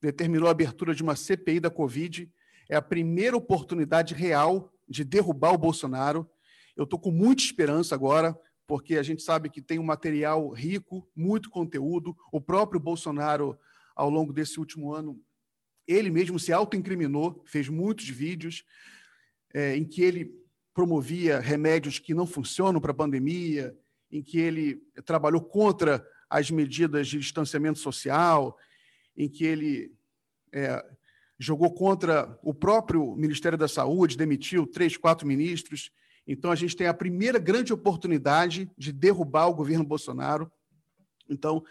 determinou a abertura de uma CPI da Covid. É a primeira oportunidade real de derrubar o Bolsonaro. Eu estou com muita esperança agora, porque a gente sabe que tem um material rico, muito conteúdo. O próprio Bolsonaro, ao longo desse último ano, ele mesmo se autoincriminou, fez muitos vídeos é, em que ele promovia remédios que não funcionam para a pandemia, em que ele trabalhou contra as medidas de distanciamento social, em que ele é, jogou contra o próprio Ministério da Saúde, demitiu três, quatro ministros. Então, a gente tem a primeira grande oportunidade de derrubar o governo Bolsonaro. Então,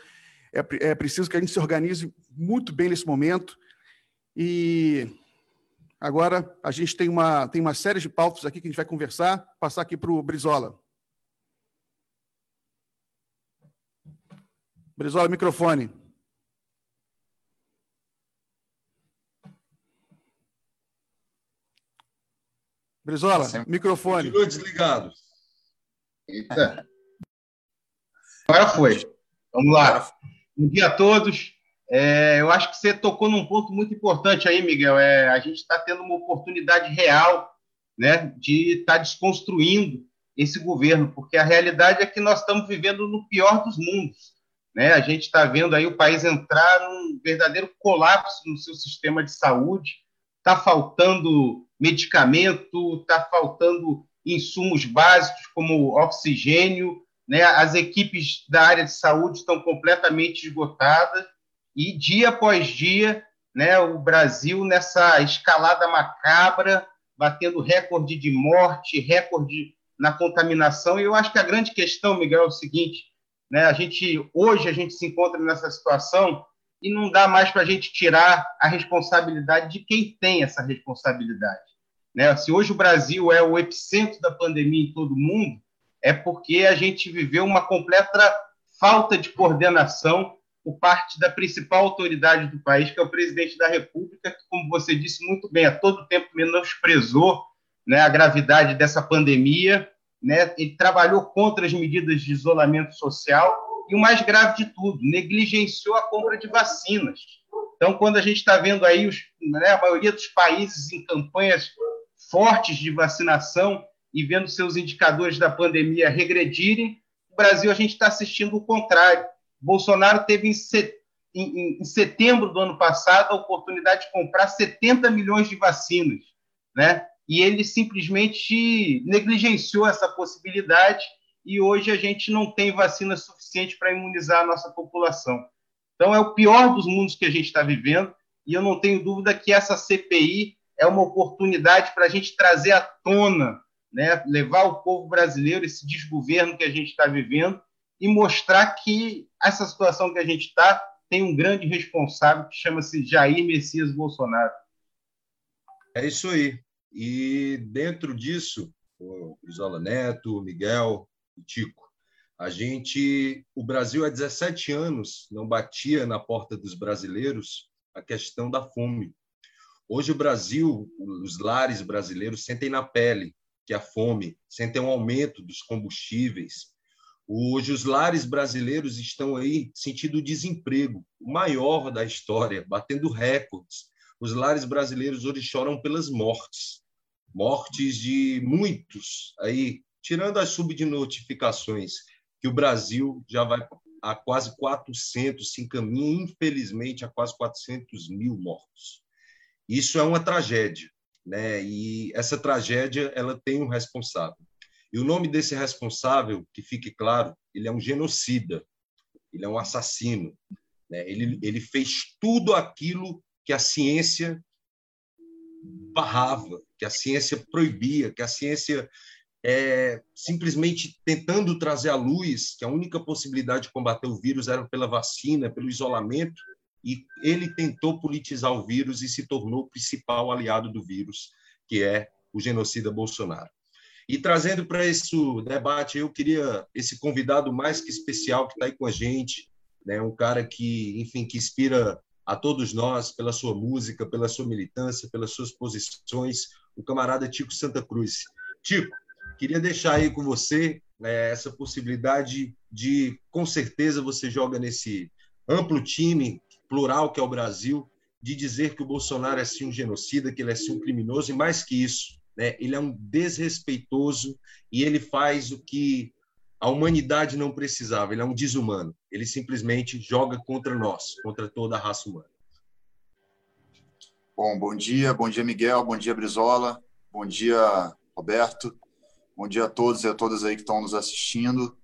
é, é preciso que a gente se organize muito bem nesse momento. E agora a gente tem uma, tem uma série de pautas aqui que a gente vai conversar. Passar aqui para o Brizola. Brizola, microfone. Brizola, microfone. Continua desligado. Eita. Agora foi. Vamos lá. Bom dia a todos. É, eu acho que você tocou num ponto muito importante aí, Miguel. É, a gente está tendo uma oportunidade real né, de estar tá desconstruindo esse governo, porque a realidade é que nós estamos vivendo no pior dos mundos. Né? A gente está vendo aí o país entrar num verdadeiro colapso no seu sistema de saúde. Está faltando medicamento, está faltando insumos básicos como oxigênio, né? as equipes da área de saúde estão completamente esgotadas e dia após dia né, o Brasil nessa escalada macabra, batendo recorde de morte, recorde na contaminação. E eu acho que a grande questão, Miguel, é o seguinte: né, a gente hoje a gente se encontra nessa situação e não dá mais para a gente tirar a responsabilidade de quem tem essa responsabilidade. Né? Se hoje o Brasil é o epicentro da pandemia em todo o mundo, é porque a gente viveu uma completa falta de coordenação por parte da principal autoridade do país, que é o presidente da República, que, como você disse muito bem, a todo tempo menosprezou né, a gravidade dessa pandemia, né, ele trabalhou contra as medidas de isolamento social e o mais grave de tudo, negligenciou a compra de vacinas. Então, quando a gente está vendo aí os, né, a maioria dos países em campanhas fortes de vacinação e vendo seus indicadores da pandemia regredirem, o Brasil a gente está assistindo o contrário. Bolsonaro teve em, set, em, em setembro do ano passado a oportunidade de comprar 70 milhões de vacinas, né? E ele simplesmente negligenciou essa possibilidade e hoje a gente não tem vacina suficiente para imunizar a nossa população. Então, é o pior dos mundos que a gente está vivendo, e eu não tenho dúvida que essa CPI é uma oportunidade para a gente trazer à tona, né, levar o povo brasileiro esse desgoverno que a gente está vivendo e mostrar que essa situação que a gente está tem um grande responsável que chama-se Jair Messias Bolsonaro. É isso aí. E dentro disso, o Brizola Neto, o Miguel, Tico, a gente, o Brasil há 17 anos não batia na porta dos brasileiros a questão da fome. Hoje o Brasil, os lares brasileiros sentem na pele que a fome, sentem um aumento dos combustíveis. Hoje os lares brasileiros estão aí sentindo desemprego, o maior da história, batendo recordes. Os lares brasileiros hoje choram pelas mortes, mortes de muitos aí, tirando as subnotificações que o Brasil já vai a quase 400, se encaminha, infelizmente, a quase 400 mil mortos. Isso é uma tragédia, né? E essa tragédia ela tem um responsável. E o nome desse responsável, que fique claro, ele é um genocida, ele é um assassino. Né? Ele, ele fez tudo aquilo que a ciência barrava, que a ciência proibia, que a ciência é, simplesmente tentando trazer à luz que a única possibilidade de combater o vírus era pela vacina, pelo isolamento, e ele tentou politizar o vírus e se tornou o principal aliado do vírus, que é o genocida Bolsonaro. E trazendo para esse debate, eu queria esse convidado mais que especial que está aí com a gente, né, um cara que, enfim, que inspira a todos nós pela sua música, pela sua militância, pelas suas posições, o camarada Tico Santa Cruz. Tico, Queria deixar aí com você né, essa possibilidade de, com certeza, você joga nesse amplo time plural que é o Brasil, de dizer que o Bolsonaro é sim um genocida, que ele é sim um criminoso, e mais que isso, né, ele é um desrespeitoso e ele faz o que a humanidade não precisava, ele é um desumano. Ele simplesmente joga contra nós, contra toda a raça humana. Bom, bom dia, bom dia Miguel, bom dia Brizola, bom dia Roberto, bom dia a todos e a todas aí que estão nos assistindo.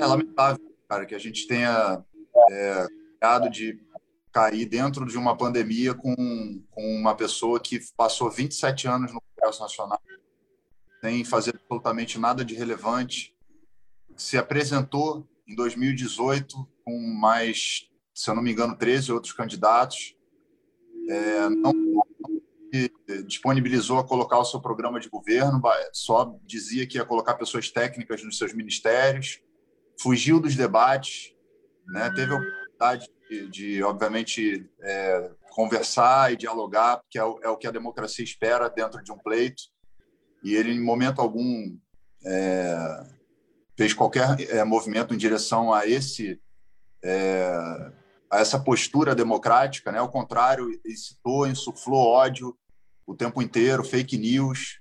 É lamentável, cara, que a gente tenha é, de cair dentro de uma pandemia com, com uma pessoa que passou 27 anos no Congresso Nacional sem fazer absolutamente nada de relevante, se apresentou em 2018 com mais, se eu não me engano, 13 outros candidatos, é, não disponibilizou a colocar o seu programa de governo, só dizia que ia colocar pessoas técnicas nos seus ministérios, fugiu dos debates, né? teve a oportunidade de, de obviamente, é, conversar e dialogar, que é o, é o, que a democracia espera dentro de um pleito, e ele, em momento algum, é, fez qualquer é, movimento em direção a esse é, essa postura democrática, né? Ao contrário, incitou, insuflou ódio o tempo inteiro, fake news.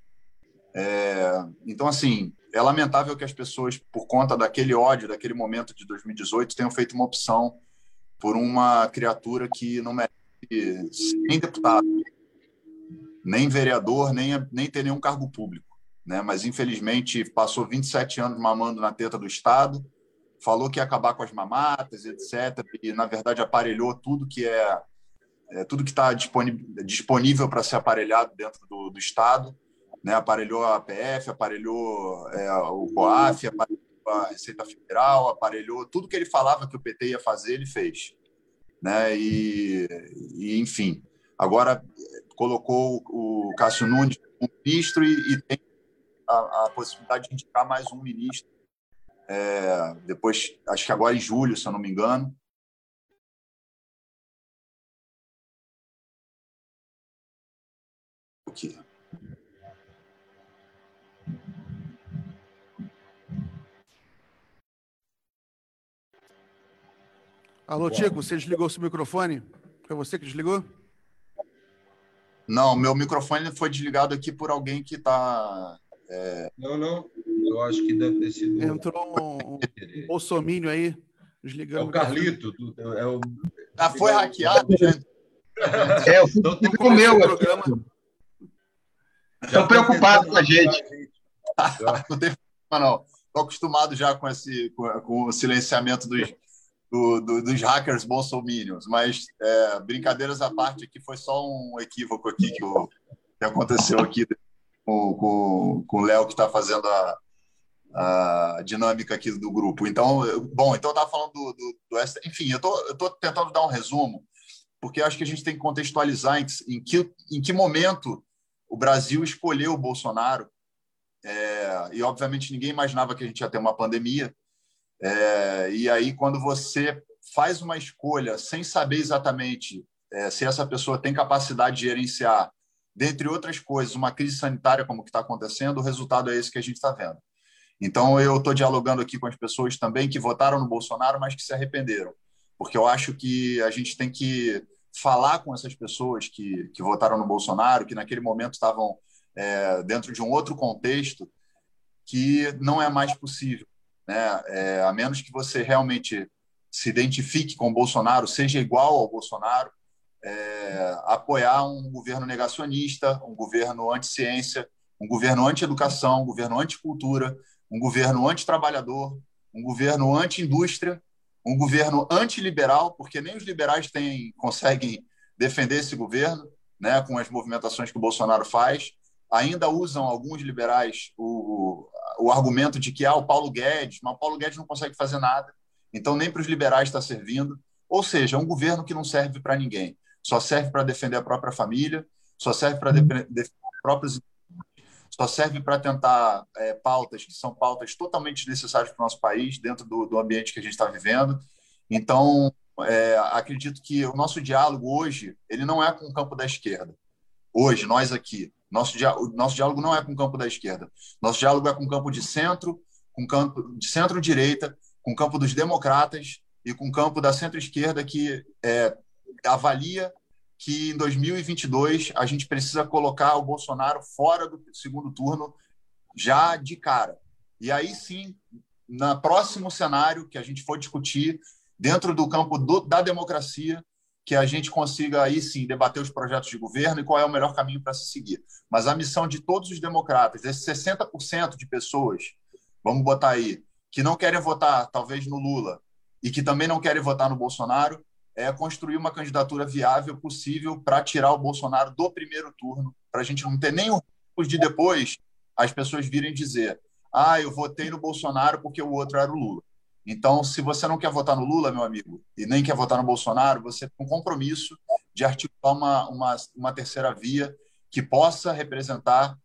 É, então, assim, é lamentável que as pessoas, por conta daquele ódio, daquele momento de 2018, tenham feito uma opção por uma criatura que não merece nem deputado, nem vereador, nem, nem ter nenhum cargo público. Né? Mas, infelizmente, passou 27 anos mamando na teta do Estado, falou que ia acabar com as mamatas, etc. E, na verdade, aparelhou tudo que é, é tudo que está disponível para ser aparelhado dentro do, do Estado. Né? Aparelhou a APF, aparelhou é, o COAF, aparelhou a Receita Federal, aparelhou tudo que ele falava que o PT ia fazer, ele fez. Né? E, e enfim, agora colocou o Cássio Nunes como ministro e, e tem a, a possibilidade de indicar mais um ministro é, depois, acho que agora em julho, se eu não me engano. Aqui. Alô, Tico, você desligou seu microfone? Foi você que desligou? Não, meu microfone foi desligado aqui por alguém que está. É... Não, não. Eu acho que deve ter sido. Entrou um, um bolsomínio aí, desligando. É o Carlito. É o... Ah, foi hackeado, gente. É, eu então, fico meu. Programa. Estou preocupado com a gente. não tem problema, não. Estou acostumado já com, esse, com, com o silenciamento dos, do, do, dos hackers bolsominions. Mas, é, brincadeiras à parte, aqui foi só um equívoco aqui que, o, que aconteceu aqui com, com, com o Léo, que está fazendo a, a dinâmica aqui do grupo. Então, bom, então eu estava falando do, do, do enfim, eu estou tentando dar um resumo, porque acho que a gente tem que contextualizar em, em, que, em que momento o Brasil escolheu o Bolsonaro, é, e obviamente ninguém imaginava que a gente ia ter uma pandemia, é, e aí quando você faz uma escolha sem saber exatamente é, se essa pessoa tem capacidade de gerenciar, dentre outras coisas, uma crise sanitária como que está acontecendo, o resultado é esse que a gente está vendo. Então, eu estou dialogando aqui com as pessoas também que votaram no Bolsonaro, mas que se arrependeram, porque eu acho que a gente tem que falar com essas pessoas que, que votaram no Bolsonaro, que naquele momento estavam é, dentro de um outro contexto, que não é mais possível. Né? É, a menos que você realmente se identifique com o Bolsonaro, seja igual ao Bolsonaro, é, apoiar um governo negacionista, um governo anti-ciência, um governo anti-educação, um governo anti-cultura, um governo antitrabalhador, um governo anti-indústria, um governo antiliberal, porque nem os liberais têm, conseguem defender esse governo, né, com as movimentações que o Bolsonaro faz. Ainda usam alguns liberais o, o argumento de que ah, o Paulo Guedes, mas o Paulo Guedes não consegue fazer nada, então nem para os liberais está servindo. Ou seja, é um governo que não serve para ninguém, só serve para defender a própria família, só serve para defender os próprios só serve para tentar é, pautas que são pautas totalmente necessárias para o nosso país, dentro do, do ambiente que a gente está vivendo. Então, é, acredito que o nosso diálogo hoje ele não é com o campo da esquerda. Hoje, nós aqui, nosso, o nosso diálogo não é com o campo da esquerda. Nosso diálogo é com o campo de centro, com o campo de centro-direita, com o campo dos democratas e com o campo da centro-esquerda que é, avalia que em 2022 a gente precisa colocar o Bolsonaro fora do segundo turno já de cara. E aí sim, no próximo cenário que a gente for discutir, dentro do campo do, da democracia, que a gente consiga aí sim debater os projetos de governo e qual é o melhor caminho para se seguir. Mas a missão de todos os democratas, esses 60% de pessoas, vamos botar aí, que não querem votar talvez no Lula e que também não querem votar no Bolsonaro, é construir uma candidatura viável possível para tirar o Bolsonaro do primeiro turno, para a gente não ter nem o de depois as pessoas virem dizer: ah, eu votei no Bolsonaro porque o outro era o Lula. Então, se você não quer votar no Lula, meu amigo, e nem quer votar no Bolsonaro, você tem um compromisso de articular uma, uma, uma terceira via que possa representar,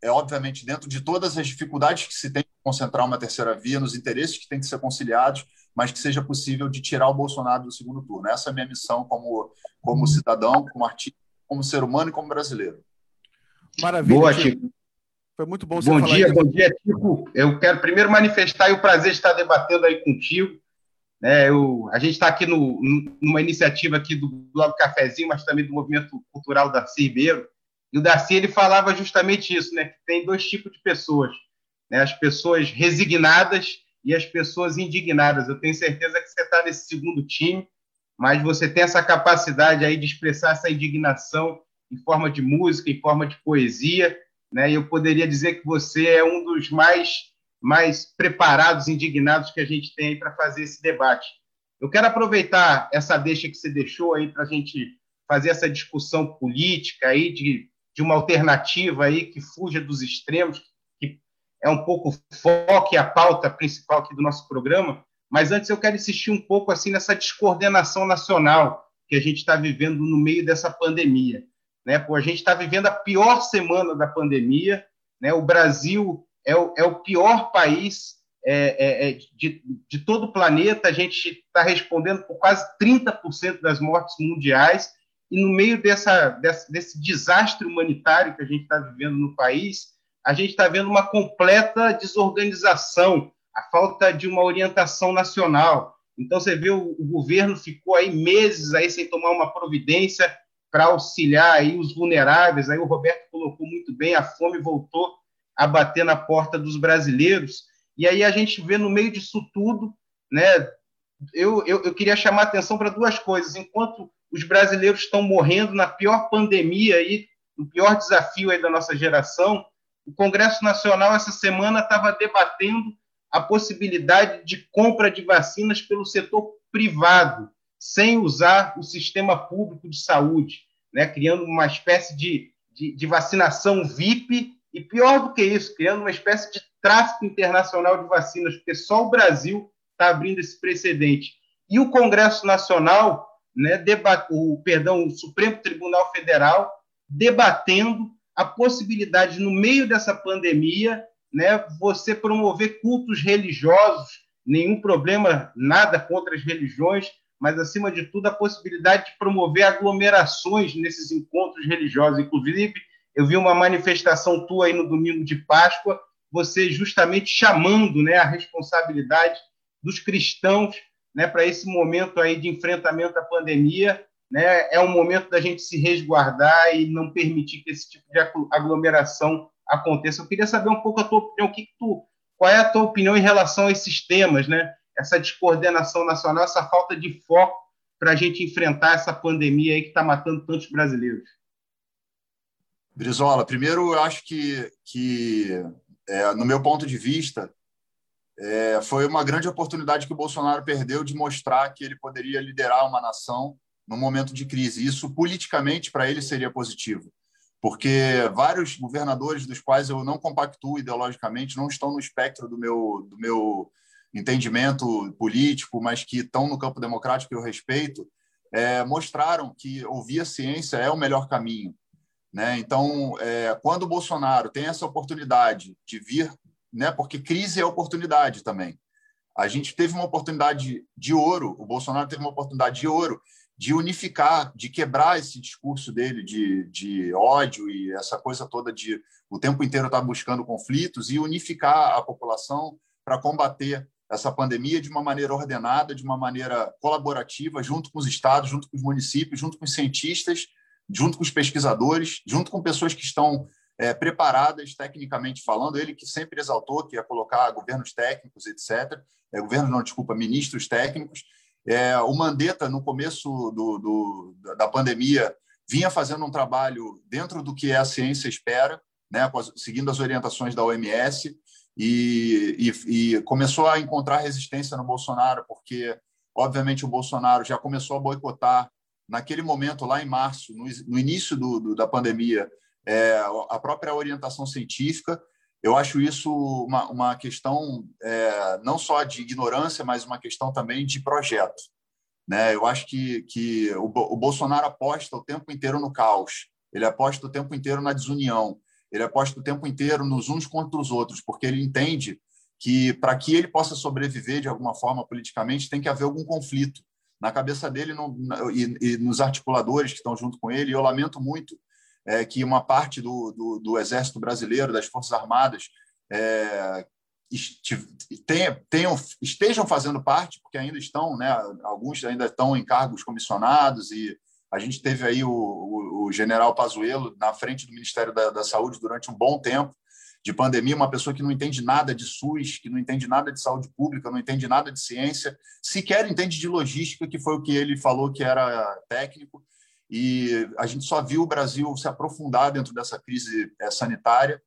é obviamente, dentro de todas as dificuldades que se tem concentrar uma terceira via, nos interesses que têm que ser conciliados, mas que seja possível de tirar o Bolsonaro do segundo turno. Essa é a minha missão como, como cidadão, como artista, como ser humano e como brasileiro. Maravilha. Boa, Chico. Foi muito bom você Bom dia, bom dia, Chico. Eu quero primeiro manifestar o prazer de estar debatendo aí contigo. É, eu, a gente está aqui no, numa iniciativa aqui do Blog Cafezinho, mas também do Movimento Cultural Darcy Ribeiro. E o Darcy ele falava justamente isso, né? Que tem dois tipos de pessoas, né? As pessoas resignadas e as pessoas indignadas. Eu tenho certeza que você está nesse segundo time, mas você tem essa capacidade aí de expressar essa indignação em forma de música, em forma de poesia né? E eu poderia dizer que você é um dos mais mais preparados, indignados que a gente tem para fazer esse debate. Eu quero aproveitar essa deixa que você deixou aí para a gente fazer essa discussão política aí de, de uma alternativa aí que fuja dos extremos, que é um pouco o foco e a pauta principal aqui do nosso programa. Mas antes eu quero insistir um pouco assim nessa descoordenação nacional que a gente está vivendo no meio dessa pandemia. Né? Pô, a gente está vivendo a pior semana da pandemia. Né? O Brasil é o, é o pior país é, é, é de, de, todo o planeta. A gente está respondendo por quase 30% das mortes mundiais. E no meio dessa, desse, desse desastre humanitário que a gente está vivendo no país, a gente está vendo uma completa desorganização, a falta de uma orientação nacional. Então, você vê, o, governo ficou aí meses aí sem tomar uma providência para auxiliar aí os vulneráveis. Aí o Roberto colocou muito bem, a fome voltou a bater na porta dos brasileiros. E aí a gente vê no meio disso tudo, né? Eu, eu, eu queria chamar atenção para duas coisas. Enquanto os brasileiros estão morrendo na pior pandemia aí, no pior desafio aí da nossa geração, o Congresso Nacional essa semana estava debatendo a possibilidade de compra de vacinas pelo setor privado sem usar o sistema público de saúde, né? criando uma espécie de, de, de vacinação VIP e, pior do que isso, criando uma espécie de tráfico internacional de vacinas, porque só o Brasil está abrindo esse precedente. E o Congresso Nacional, né, debat... o, perdão, o Supremo Tribunal Federal, debatendo a possibilidade, no meio dessa pandemia, né, você promover cultos religiosos, nenhum problema, nada contra as religiões, mas, acima de tudo, a possibilidade de promover aglomerações nesses encontros religiosos. Inclusive, eu vi uma manifestação tua aí no domingo de Páscoa, você justamente chamando né, a responsabilidade dos cristãos né, para esse momento aí de enfrentamento à pandemia. Né, é um momento da gente se resguardar e não permitir que esse tipo de aglomeração aconteça. Eu queria saber um pouco a tua opinião, o que, que tu, qual é a tua opinião em relação a esses temas, né? essa descoordenação nacional, essa falta de foco para a gente enfrentar essa pandemia aí que está matando tantos brasileiros? Brizola, primeiro eu acho que, que é, no meu ponto de vista, é, foi uma grande oportunidade que o Bolsonaro perdeu de mostrar que ele poderia liderar uma nação num momento de crise. Isso, politicamente, para ele seria positivo, porque vários governadores dos quais eu não compactuo ideologicamente não estão no espectro do meu, do meu entendimento político, mas que estão no campo democrático que eu respeito, é, mostraram que ouvir a ciência é o melhor caminho. Né? Então, é, quando o Bolsonaro tem essa oportunidade de vir, né, porque crise é oportunidade também. A gente teve uma oportunidade de ouro, o Bolsonaro teve uma oportunidade de ouro de unificar, de quebrar esse discurso dele de, de ódio e essa coisa toda de o tempo inteiro estar tá buscando conflitos e unificar a população para combater essa pandemia de uma maneira ordenada, de uma maneira colaborativa, junto com os estados, junto com os municípios, junto com os cientistas, junto com os pesquisadores, junto com pessoas que estão é, preparadas tecnicamente falando, ele que sempre exaltou que ia colocar governos técnicos, etc. É, governos, não, desculpa, ministros técnicos. É, o Mandetta, no começo do, do, da pandemia, vinha fazendo um trabalho dentro do que a ciência espera, né, seguindo as orientações da OMS, e, e, e começou a encontrar resistência no Bolsonaro, porque, obviamente, o Bolsonaro já começou a boicotar, naquele momento, lá em março, no, no início do, do, da pandemia, é, a própria orientação científica. Eu acho isso uma, uma questão é, não só de ignorância, mas uma questão também de projeto. Né? Eu acho que, que o, o Bolsonaro aposta o tempo inteiro no caos, ele aposta o tempo inteiro na desunião, ele aposta o tempo inteiro nos uns contra os outros, porque ele entende que para que ele possa sobreviver de alguma forma politicamente tem que haver algum conflito na cabeça dele e, e, nos articuladores que estão junto com ele. Eu lamento muito é, que uma parte do, do, do, Exército Brasileiro, das Forças Armadas, é, tenham, estejam fazendo parte, porque ainda estão, né, alguns ainda estão em cargos comissionados, e a gente teve aí o, o, o general Pazuello na frente do Ministério da, da Saúde durante um bom tempo, de pandemia, uma pessoa que não entende nada de SUS, que não entende nada de saúde pública, não entende nada de ciência, sequer entende de logística, que foi o que ele falou que era técnico, e a gente só viu o Brasil se aprofundar dentro dessa crise eh, sanitária.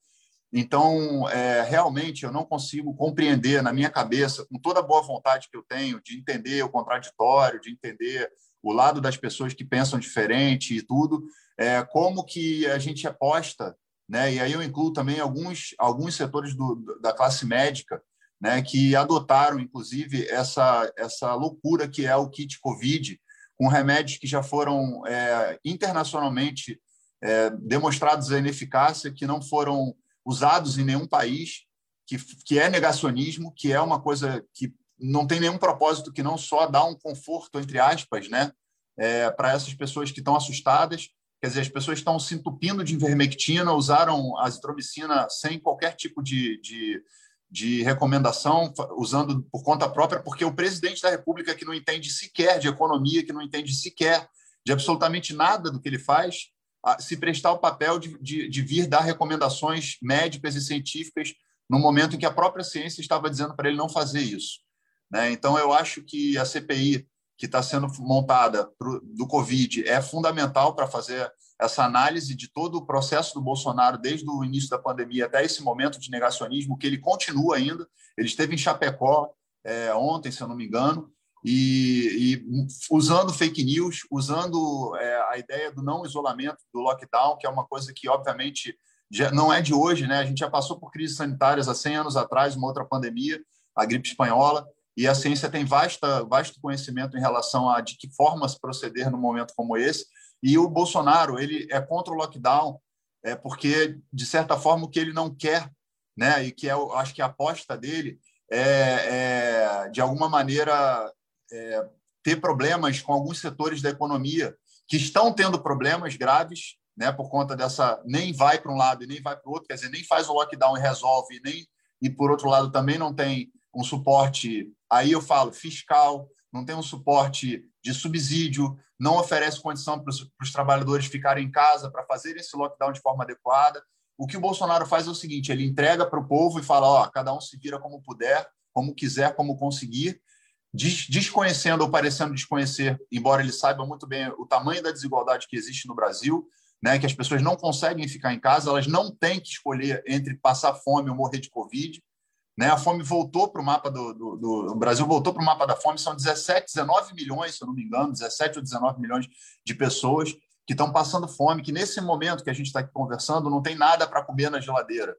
Então, é, realmente, eu não consigo compreender na minha cabeça, com toda a boa vontade que eu tenho, de entender o contraditório, de entender o lado das pessoas que pensam diferente e tudo, é, como que a gente aposta, né? e aí eu incluo também alguns, alguns setores do, da classe médica, né, que adotaram, inclusive, essa, essa loucura que é o kit Covid, com remédios que já foram é, internacionalmente é, demonstrados a ineficácia, que não foram usados em nenhum país, que, que é negacionismo, que é uma coisa que não tem nenhum propósito que não só dar um conforto, entre aspas, né, é, para essas pessoas que estão assustadas. Quer dizer, as pessoas estão se entupindo de invermectina, usaram azitromicina sem qualquer tipo de, de de recomendação, usando por conta própria, porque o presidente da República, que não entende sequer de economia, que não entende sequer de absolutamente nada do que ele faz, se prestar o papel de, de, de vir dar recomendações médicas e científicas no momento em que a própria ciência estava dizendo para ele não fazer isso. Né? Então, eu acho que a CPI que está sendo montada pro, do Covid é fundamental para fazer essa análise de todo o processo do Bolsonaro desde o início da pandemia até esse momento de negacionismo, que ele continua ainda. Ele esteve em Chapecó é, ontem, se eu não me engano, e, e usando fake news, usando é, a ideia do não isolamento, do lockdown, que é uma coisa que, obviamente, já, não é de hoje, né? A gente já passou por crises sanitárias há 100 anos atrás, uma outra pandemia, a gripe espanhola, e a ciência tem vasta, vasto conhecimento em relação a de que formas proceder num momento como esse. E o Bolsonaro ele é contra o lockdown, é porque de certa forma o que ele não quer, né, e que é, acho que a aposta dele é, é de alguma maneira é, ter problemas com alguns setores da economia que estão tendo problemas graves, né, por conta dessa nem vai para um lado e nem vai para o outro, quer dizer, nem faz o lockdown e resolve, nem e por outro lado também não tem um suporte, aí eu falo fiscal, não tem um suporte de subsídio, não oferece condição para os trabalhadores ficarem em casa para fazer esse lockdown de forma adequada. O que o Bolsonaro faz é o seguinte: ele entrega para o povo e fala, ó, cada um se vira como puder, como quiser, como conseguir, desconhecendo ou parecendo desconhecer, embora ele saiba muito bem o tamanho da desigualdade que existe no Brasil, né, que as pessoas não conseguem ficar em casa, elas não têm que escolher entre passar fome ou morrer de Covid. Né? A fome voltou para o mapa do, do, do, O Brasil voltou para o mapa da fome, são 17, 19 milhões, se eu não me engano, 17 ou 19 milhões de pessoas que estão passando fome, que nesse momento que a gente está aqui conversando, não tem nada para comer na geladeira,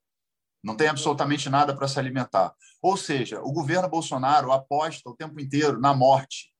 não tem absolutamente nada para se alimentar. Ou seja, o governo Bolsonaro aposta o tempo inteiro na morte.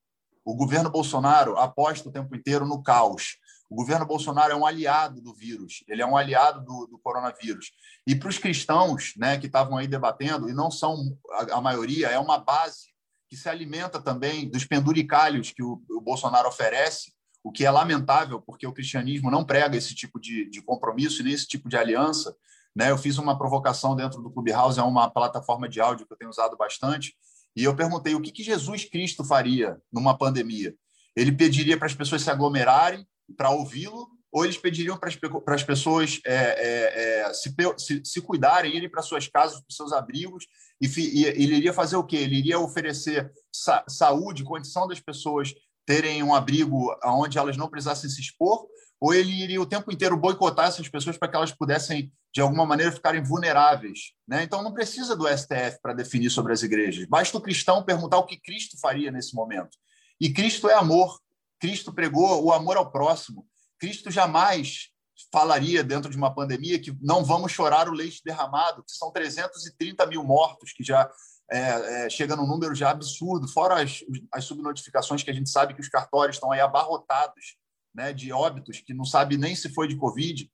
O governo Bolsonaro aposta o tempo inteiro no caos. O governo Bolsonaro é um aliado do vírus, ele é um aliado do, do coronavírus. E para os cristãos né, que estavam aí debatendo, e não são a, a, maioria, é uma base que se alimenta também dos penduricalhos que o, o, Bolsonaro oferece, o que é lamentável, porque o cristianismo não prega esse tipo de, de compromisso e nem esse tipo de aliança. Né? Eu fiz uma provocação dentro do Clubhouse, é uma plataforma de áudio que eu tenho usado bastante, e eu perguntei o que, que Jesus Cristo faria numa pandemia. Ele pediria para as pessoas se aglomerarem para ouvi-lo ou eles pediriam para as pessoas é, é, é, se, se, se, cuidarem, irem para suas casas, para seus abrigos, e, e, ele iria fazer o quê? Ele iria oferecer sa saúde, condição das pessoas terem um abrigo onde elas não precisassem se expor, ou ele iria o tempo inteiro boicotar essas pessoas para que elas pudessem, de alguma maneira, ficarem vulneráveis. Né? Então, não precisa do STF para definir sobre as igrejas. Basta o cristão perguntar o que Cristo faria nesse momento. E Cristo é amor. Cristo pregou o amor ao próximo. Cristo jamais falaria, dentro de uma pandemia, que não vamos chorar o leite derramado, que são 330 mil mortos, que já é, é, chega num número já absurdo, fora as, as subnotificações que a gente sabe que os cartórios estão aí abarrotados né, de óbitos, que não sabe nem se foi de Covid.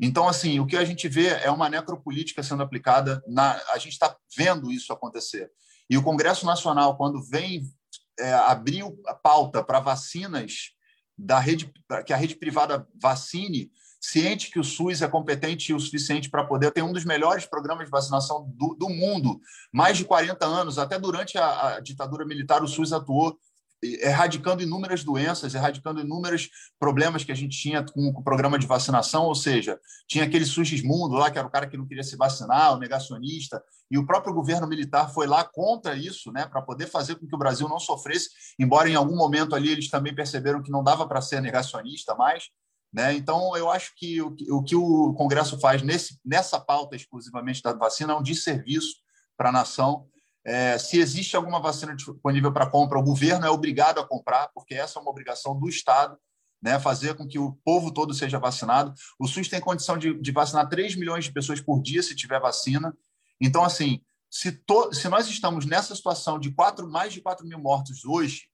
Então, assim, o que a gente vê é uma necropolítica sendo aplicada, na, a gente está vendo isso acontecer. E o Congresso Nacional, quando vem é, abrir a pauta para vacinas da rede, que a rede privada vacine, ciente que o SUS é competente o suficiente para poder ter um dos melhores programas de vacinação do, do mundo, mais de 40 anos, até durante a, a ditadura militar, o SUS atuou erradicando inúmeras doenças, erradicando inúmeros problemas que a gente tinha com o programa de vacinação, ou seja, tinha aquele Sugismundo lá, que era o cara que não queria se vacinar, o negacionista, e o próprio governo militar foi lá contra isso, né, para poder fazer com que o Brasil não sofresse, embora em algum momento ali eles também perceberam que não dava para ser negacionista mais, né? Então, eu acho que o, o que o Congresso faz nesse, nessa pauta exclusivamente da vacina é um desserviço para a nação, é, se existe alguma vacina disponível para compra, o governo é obrigado a comprar, porque essa é uma obrigação do Estado, né, fazer com que o povo todo seja vacinado. O SUS tem condição de, de vacinar 3 milhões de pessoas por dia se tiver vacina. Então, assim, se, to, se nós estamos nessa situação de quatro, mais de 4 mil mortos hoje,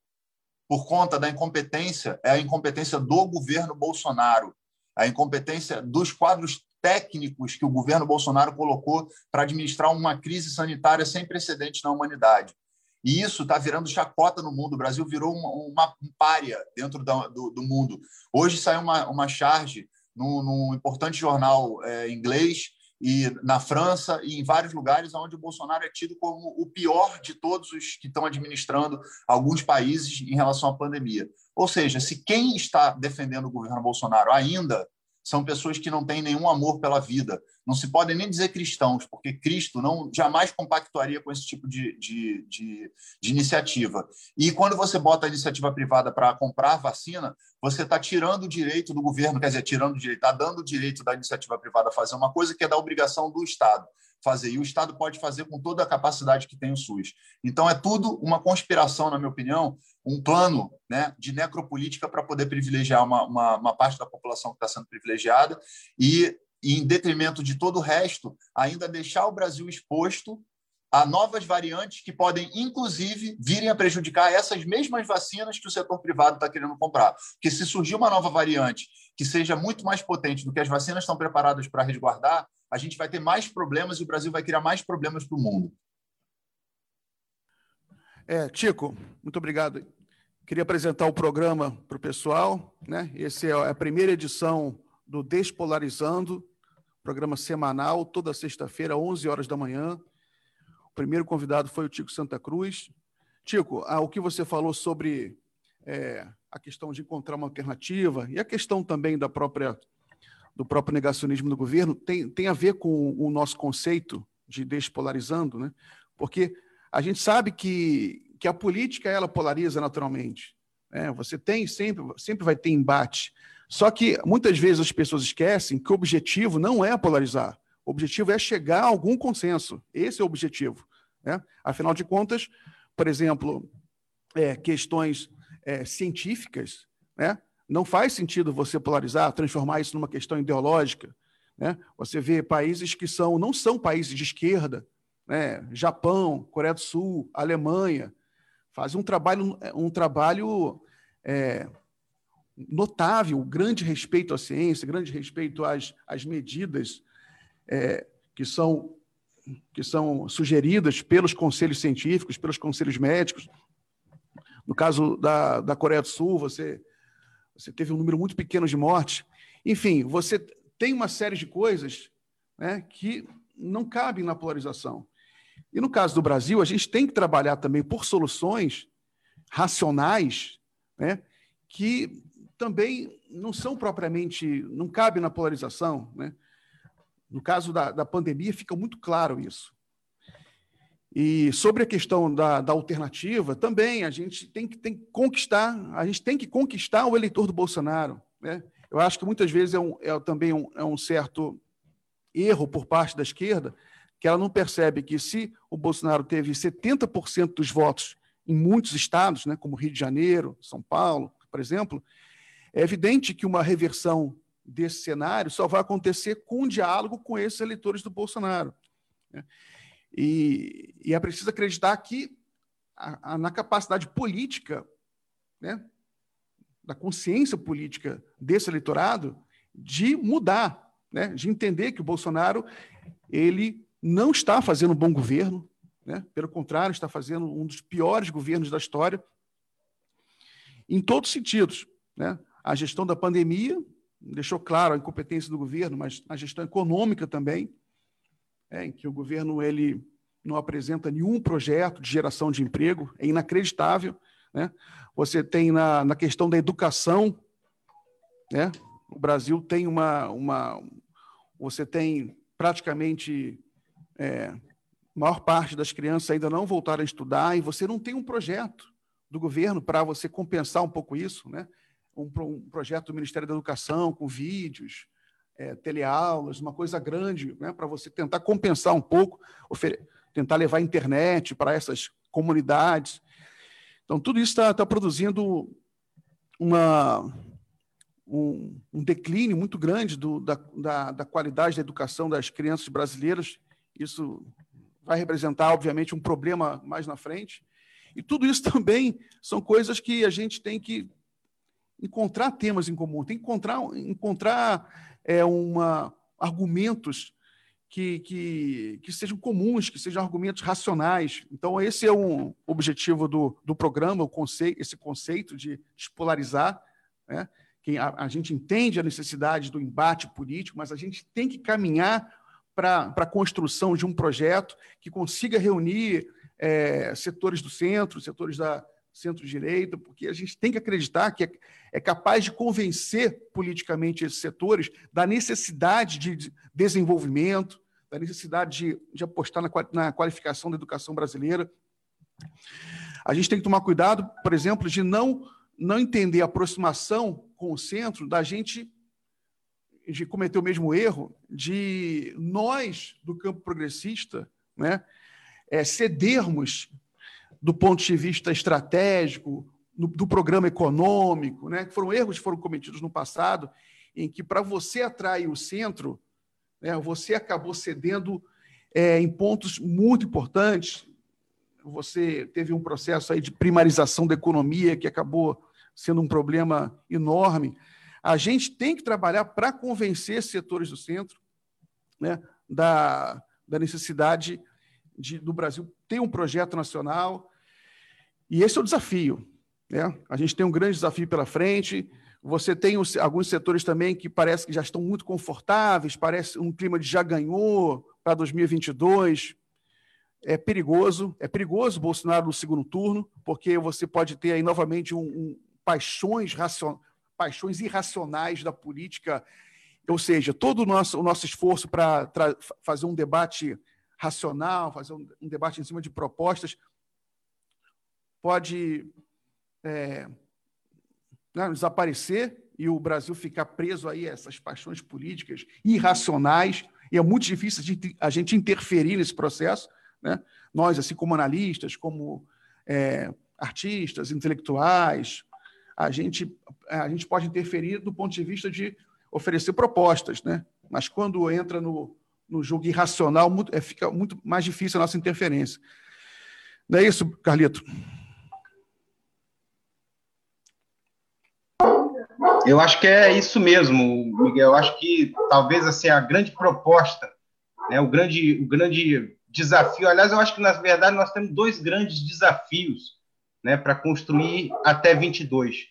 por conta da incompetência, é a incompetência do governo Bolsonaro, a incompetência dos quadros técnicos que o governo Bolsonaro colocou para administrar uma crise sanitária sem precedentes na humanidade. E isso está virando chacota no mundo. O Brasil virou uma, uma um párea dentro da, do, do, mundo. Hoje saiu uma, uma charge num, num importante jornal é, inglês e na França e em vários lugares onde o Bolsonaro é tido como o pior de todos os que estão administrando alguns países em relação à pandemia. Ou seja, se quem está defendendo o governo Bolsonaro ainda são pessoas que não têm nenhum amor pela vida. Não se podem nem dizer cristãos, porque Cristo não jamais compactuaria com esse tipo de, de, de, de iniciativa. E quando você bota a iniciativa privada para comprar vacina, você está tirando o direito do governo, quer dizer, tirando o direito, está dando o direito da iniciativa privada a fazer uma coisa que é da obrigação do Estado fazer. E o Estado pode fazer com toda a capacidade que tem o SUS. Então, é tudo uma conspiração, na minha opinião, um plano né, de necropolítica para poder privilegiar uma, uma, uma, parte da população que está sendo privilegiada e, em detrimento de todo o resto, ainda deixar o Brasil exposto a novas variantes que podem, inclusive, virem a prejudicar essas mesmas vacinas que o setor privado está querendo comprar. Porque se surgir uma nova variante que seja muito mais potente do que as vacinas estão preparadas para resguardar, a gente vai ter mais problemas e o Brasil vai criar mais problemas para o mundo. É, Tico, muito obrigado. Queria apresentar o programa para o pessoal. Né? Essa é a primeira edição do Despolarizando, programa semanal, toda sexta-feira, 11 horas da manhã. O primeiro convidado foi o Tico Santa Cruz. Tico, ah, o que você falou sobre é, a questão de encontrar uma alternativa e a questão também da própria do próprio negacionismo do governo tem, tem a ver com o nosso conceito de despolarizando, né? porque a gente sabe que, que a política ela polariza naturalmente. Né? Você tem sempre, sempre vai ter embate. Só que muitas vezes as pessoas esquecem que o objetivo não é polarizar. O objetivo é chegar a algum consenso. Esse é o objetivo. Né? Afinal de contas, por exemplo, é, questões é, científicas, né? Não faz sentido você polarizar, transformar isso numa questão ideológica. Né? Você vê países que são não são países de esquerda, né? Japão, Coreia do Sul, Alemanha, fazem um trabalho, um trabalho é, notável, grande respeito à ciência, grande respeito às, às medidas é, que, são, que são sugeridas pelos conselhos científicos, pelos conselhos médicos. No caso da, da Coreia do Sul, você você teve um número muito pequeno de mortes. Enfim, você tem uma série de coisas né, que não cabem na polarização. E no caso do Brasil, a gente tem que trabalhar também por soluções racionais né, que também não são propriamente, não cabe na polarização. Né? No caso da, da pandemia, fica muito claro isso. E sobre a questão da, da, alternativa, também a gente tem que, tem que conquistar, a gente tem que conquistar o eleitor do Bolsonaro. Né? Eu acho que muitas vezes é, um, é também um, é um certo erro por parte da esquerda, que ela não percebe que se o Bolsonaro teve 70% dos votos em muitos estados, né, como Rio de Janeiro, São Paulo, por exemplo, é evidente que uma reversão desse cenário só vai acontecer com um diálogo com esses eleitores do Bolsonaro. Né? E, e, é preciso acreditar que a, a, na capacidade política, né, da consciência política desse eleitorado, de mudar, né, de entender que o Bolsonaro ele não está fazendo um bom governo, né, pelo contrário, está fazendo um dos piores governos da história, em todos os sentidos. Né? A gestão da pandemia deixou claro a incompetência do governo, mas a gestão econômica também, é, em que o governo ele não apresenta nenhum projeto de geração de emprego, é inacreditável. Né? Você tem na, na questão da educação, né? o Brasil tem uma, uma. Você tem praticamente. É, maior parte das crianças ainda não voltaram a estudar e você não tem um projeto do governo para você compensar um pouco isso, né? Um, um, projeto do Ministério da Educação com vídeos, é, teleaulas, uma coisa grande, né? Para você tentar compensar um pouco, tentar levar internet para essas comunidades. Então, tudo isso está tá produzindo uma, um, um, declínio muito grande do, da, da, da qualidade da educação das crianças brasileiras. Isso vai representar, obviamente, um problema mais na frente. E tudo isso também são coisas que a gente tem que encontrar temas em comum, tem que encontrar, encontrar é, uma, argumentos que, que, que, sejam comuns, que sejam argumentos racionais. Então, esse é um objetivo do, do programa, conceito, esse conceito de despolarizar. Né? A, a gente entende a necessidade do embate político, mas a gente tem que caminhar para a construção de um projeto que consiga reunir é, setores do centro, setores da centro-direita, porque a gente tem que acreditar que é, é capaz de convencer politicamente esses setores da necessidade de desenvolvimento, da necessidade de, de apostar na, na qualificação da educação brasileira. A gente tem que tomar cuidado, por exemplo, de não, não entender a aproximação com o centro da gente de cometer o mesmo erro de nós, do campo progressista, né, é, cedermos do ponto de vista estratégico, no, do programa econômico, né, que foram erros que foram cometidos no passado, em que, para você atrair o centro, né, você acabou cedendo é, em pontos muito importantes. Você teve um processo aí de primarização da economia que acabou sendo um problema enorme. A gente tem que trabalhar para convencer setores do centro né, da, da necessidade de, do Brasil ter um projeto nacional. E esse é o desafio. Né? A gente tem um grande desafio pela frente. Você tem os, alguns setores também que parece que já estão muito confortáveis, parece um clima de já ganhou para 2022. É perigoso, é perigoso Bolsonaro no segundo turno, porque você pode ter aí novamente um, um paixões racionais paixões irracionais da política, ou seja, todo o nosso, o nosso esforço para fazer um debate racional, fazer um, um, debate em cima de propostas, pode é, né, desaparecer e o Brasil ficar preso aí a essas paixões políticas irracionais, e é muito difícil a gente interferir nesse processo. Né? Nós, assim como analistas, como é, artistas, intelectuais, a gente, a gente pode interferir do ponto de vista de oferecer propostas, né? mas quando entra no, no jogo irracional, muito, é, fica muito mais difícil a nossa interferência. Não é isso, Carlito? Eu acho que é isso mesmo, Miguel. Eu acho que talvez assim a grande proposta, né, o grande, o grande desafio. Aliás, eu acho que na verdade nós temos dois grandes desafios né, para construir até 22.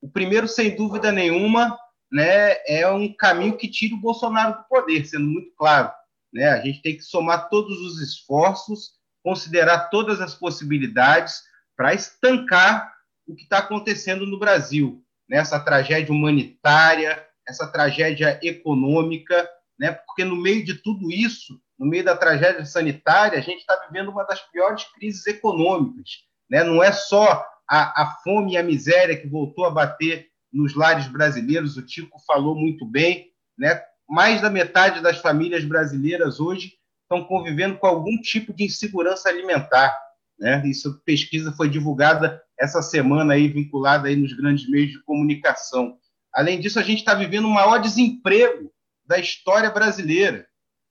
O primeiro, sem dúvida nenhuma, né, é um caminho que tira o Bolsonaro do poder, sendo muito claro. Né? A gente tem que somar todos os esforços, considerar todas as possibilidades para estancar o que está acontecendo no Brasil. nessa tragédia humanitária, essa tragédia econômica, né? porque no meio de tudo isso, no meio da tragédia sanitária, a gente está vivendo uma das piores crises econômicas. Né? Não é só a, a fome e a miséria que voltou a bater nos lares brasileiros, o Tico falou muito bem, né? mais da metade das famílias brasileiras hoje estão convivendo com algum tipo de insegurança alimentar. Né? Isso pesquisa foi divulgada essa semana aí vinculada aí nos grandes meios de comunicação. Além disso, a gente está vivendo o maior desemprego da história brasileira.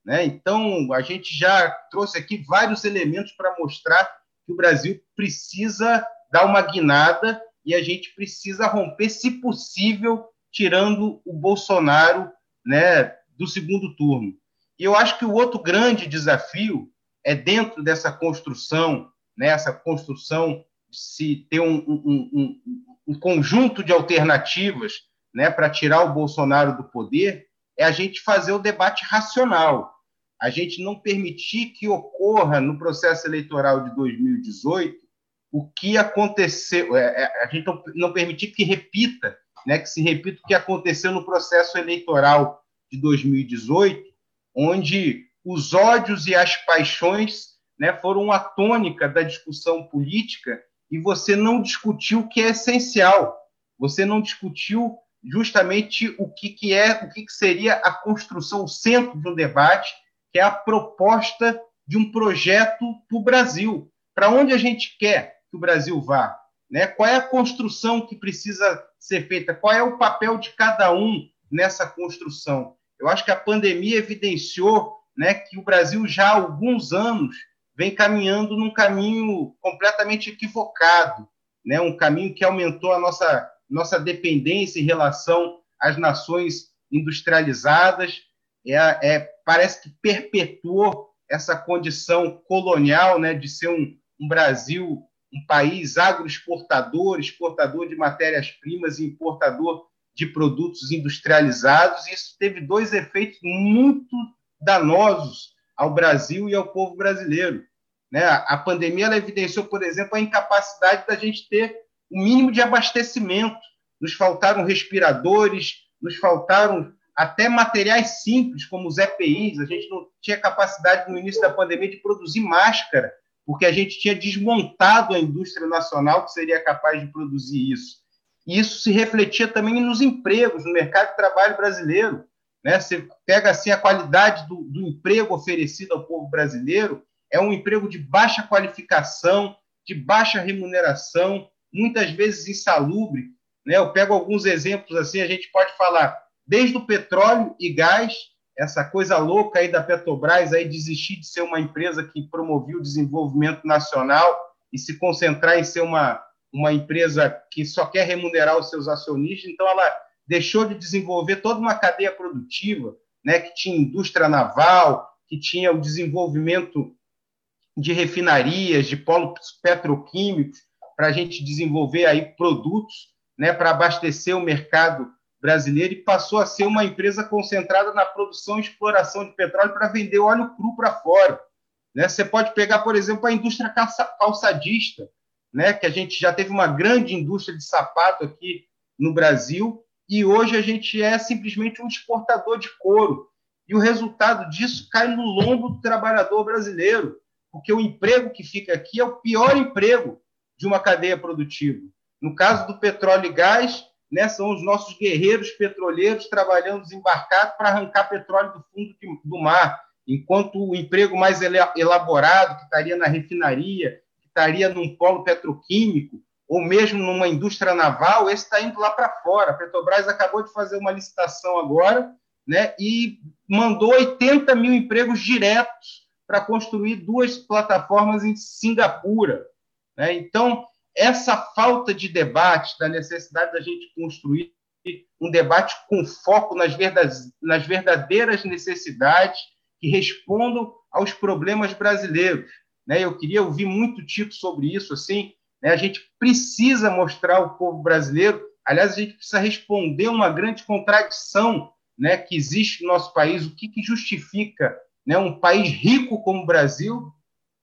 Né? Então, a gente já trouxe aqui vários elementos para mostrar que o Brasil precisa dar uma guinada e a gente precisa romper, se possível, tirando o Bolsonaro né, do segundo turno. E eu acho que o outro grande desafio é dentro dessa construção, né, essa construção de se ter um, um, um, um conjunto de alternativas né, para tirar o Bolsonaro do poder, é a gente fazer o debate racional. A gente não permitir que ocorra no processo eleitoral de 2018 o que aconteceu, é, é, a gente não, permitir que repita né, que se repita o que aconteceu no processo eleitoral de 2018, onde os ódios e as paixões né, foram a tônica da discussão política e você não discutiu o que é essencial. Você não discutiu justamente o que, que é, o que, que seria a construção, o centro de um debate, que é a proposta de um projeto para o Brasil. Para onde a gente quer que o Brasil vá? Né? Qual é a construção que precisa ser feita? Qual é o papel de cada um nessa construção? Eu acho que a pandemia evidenciou né, que o Brasil já há alguns anos vem caminhando num caminho completamente equivocado, né? um caminho que aumentou a nossa, nossa dependência em relação às nações industrializadas, é, é parece que perpetuou essa condição colonial né, de ser um, um Brasil um país agroexportador, exportador de matérias-primas e importador de produtos industrializados. Isso teve dois efeitos muito danosos ao Brasil e ao povo brasileiro. Né? A pandemia evidenciou, por exemplo, a incapacidade da gente ter o mínimo de abastecimento. Nos faltaram respiradores, nos faltaram até materiais simples, como os EPIs. A gente não tinha capacidade, no início da pandemia, de produzir máscara porque a gente tinha desmontado a indústria nacional que seria capaz de produzir isso. E isso se refletia também nos empregos, no mercado de trabalho brasileiro. Né? Você pega assim a qualidade do, do emprego oferecido ao povo brasileiro, é um emprego de baixa qualificação, de baixa remuneração, muitas vezes insalubre. Né? Eu pego alguns exemplos assim, a gente pode falar desde o petróleo e gás, essa coisa louca aí da Petrobras aí desistir de ser uma empresa que promovia o desenvolvimento nacional e se concentrar em ser uma, uma empresa que só quer remunerar os seus acionistas, então ela deixou de desenvolver toda uma cadeia produtiva, né, que tinha indústria naval, que tinha o desenvolvimento de refinarias, de polos petroquímicos, para a gente desenvolver aí produtos, né, para abastecer o mercado brasileira e passou a ser uma empresa concentrada na produção e exploração de petróleo para vender óleo cru para fora. Né? Você pode pegar, por exemplo, a indústria calçadista, né? que a gente já teve uma grande indústria de sapato aqui no Brasil, e hoje a gente é simplesmente um exportador de couro. E o resultado disso cai no lombo do trabalhador brasileiro, porque o emprego que fica aqui é o pior emprego de uma cadeia produtiva. No caso do petróleo e gás, né, são os nossos guerreiros petroleiros trabalhando desembarcado para arrancar petróleo do fundo do mar, enquanto o emprego mais elaborado, que estaria na refinaria, que estaria num polo petroquímico, ou mesmo numa indústria naval, esse está indo lá para fora. A Petrobras acabou de fazer uma licitação agora né, e mandou 80 mil empregos diretos para construir duas plataformas em Singapura. Né? Então, essa falta de debate, da necessidade da gente construir um debate com foco nas, verdadeiras necessidades que respondam aos problemas brasileiros. Né? Eu queria ouvir muito Tito sobre isso. Assim, né? A gente precisa mostrar ao povo brasileiro, aliás, a gente precisa responder uma grande contradição né, que existe no nosso país. O que, que justifica né, um país rico como o Brasil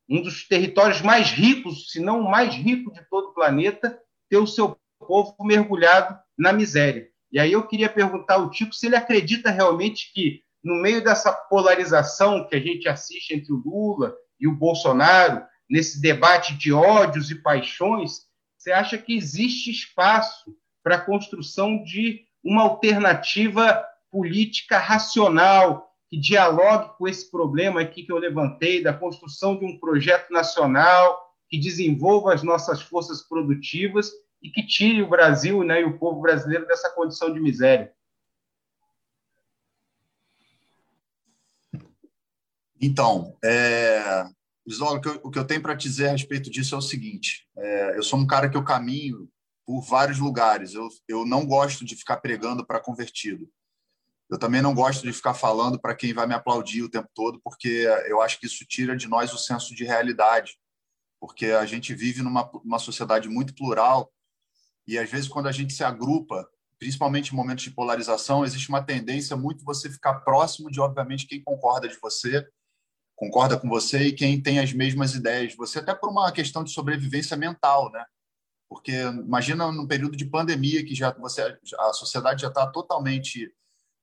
um dos territórios mais ricos, se não o mais rico de todo o planeta, ter o seu povo mergulhado na miséria. E aí eu queria perguntar ao Tico se ele acredita realmente que, no meio dessa polarização que a gente assiste entre o Lula e o Bolsonaro, nesse debate de ódios e paixões, você acha que existe espaço para a construção de uma alternativa política racional que dialogue com esse problema aqui que eu levantei, da construção de um projeto nacional que desenvolva as nossas forças produtivas e que tire o Brasil né, e o povo brasileiro dessa condição de miséria. Então, é, Isola, o que, eu, tenho para dizer a respeito disso é o seguinte: é, eu sou um cara que eu caminho por vários lugares. Eu, eu não gosto de ficar pregando para convertido. Eu também não gosto de ficar falando para quem vai me aplaudir o tempo todo, porque eu acho que isso tira de nós o senso de realidade. Porque a gente vive numa uma sociedade muito plural e, às vezes, quando a gente se agrupa, principalmente em momentos de polarização, existe uma tendência muito você ficar próximo de, obviamente, quem concorda de você, concorda com você e quem tem as mesmas ideias. Você até por uma questão de sobrevivência mental, né? Porque imagina no período de pandemia que já você a sociedade já está totalmente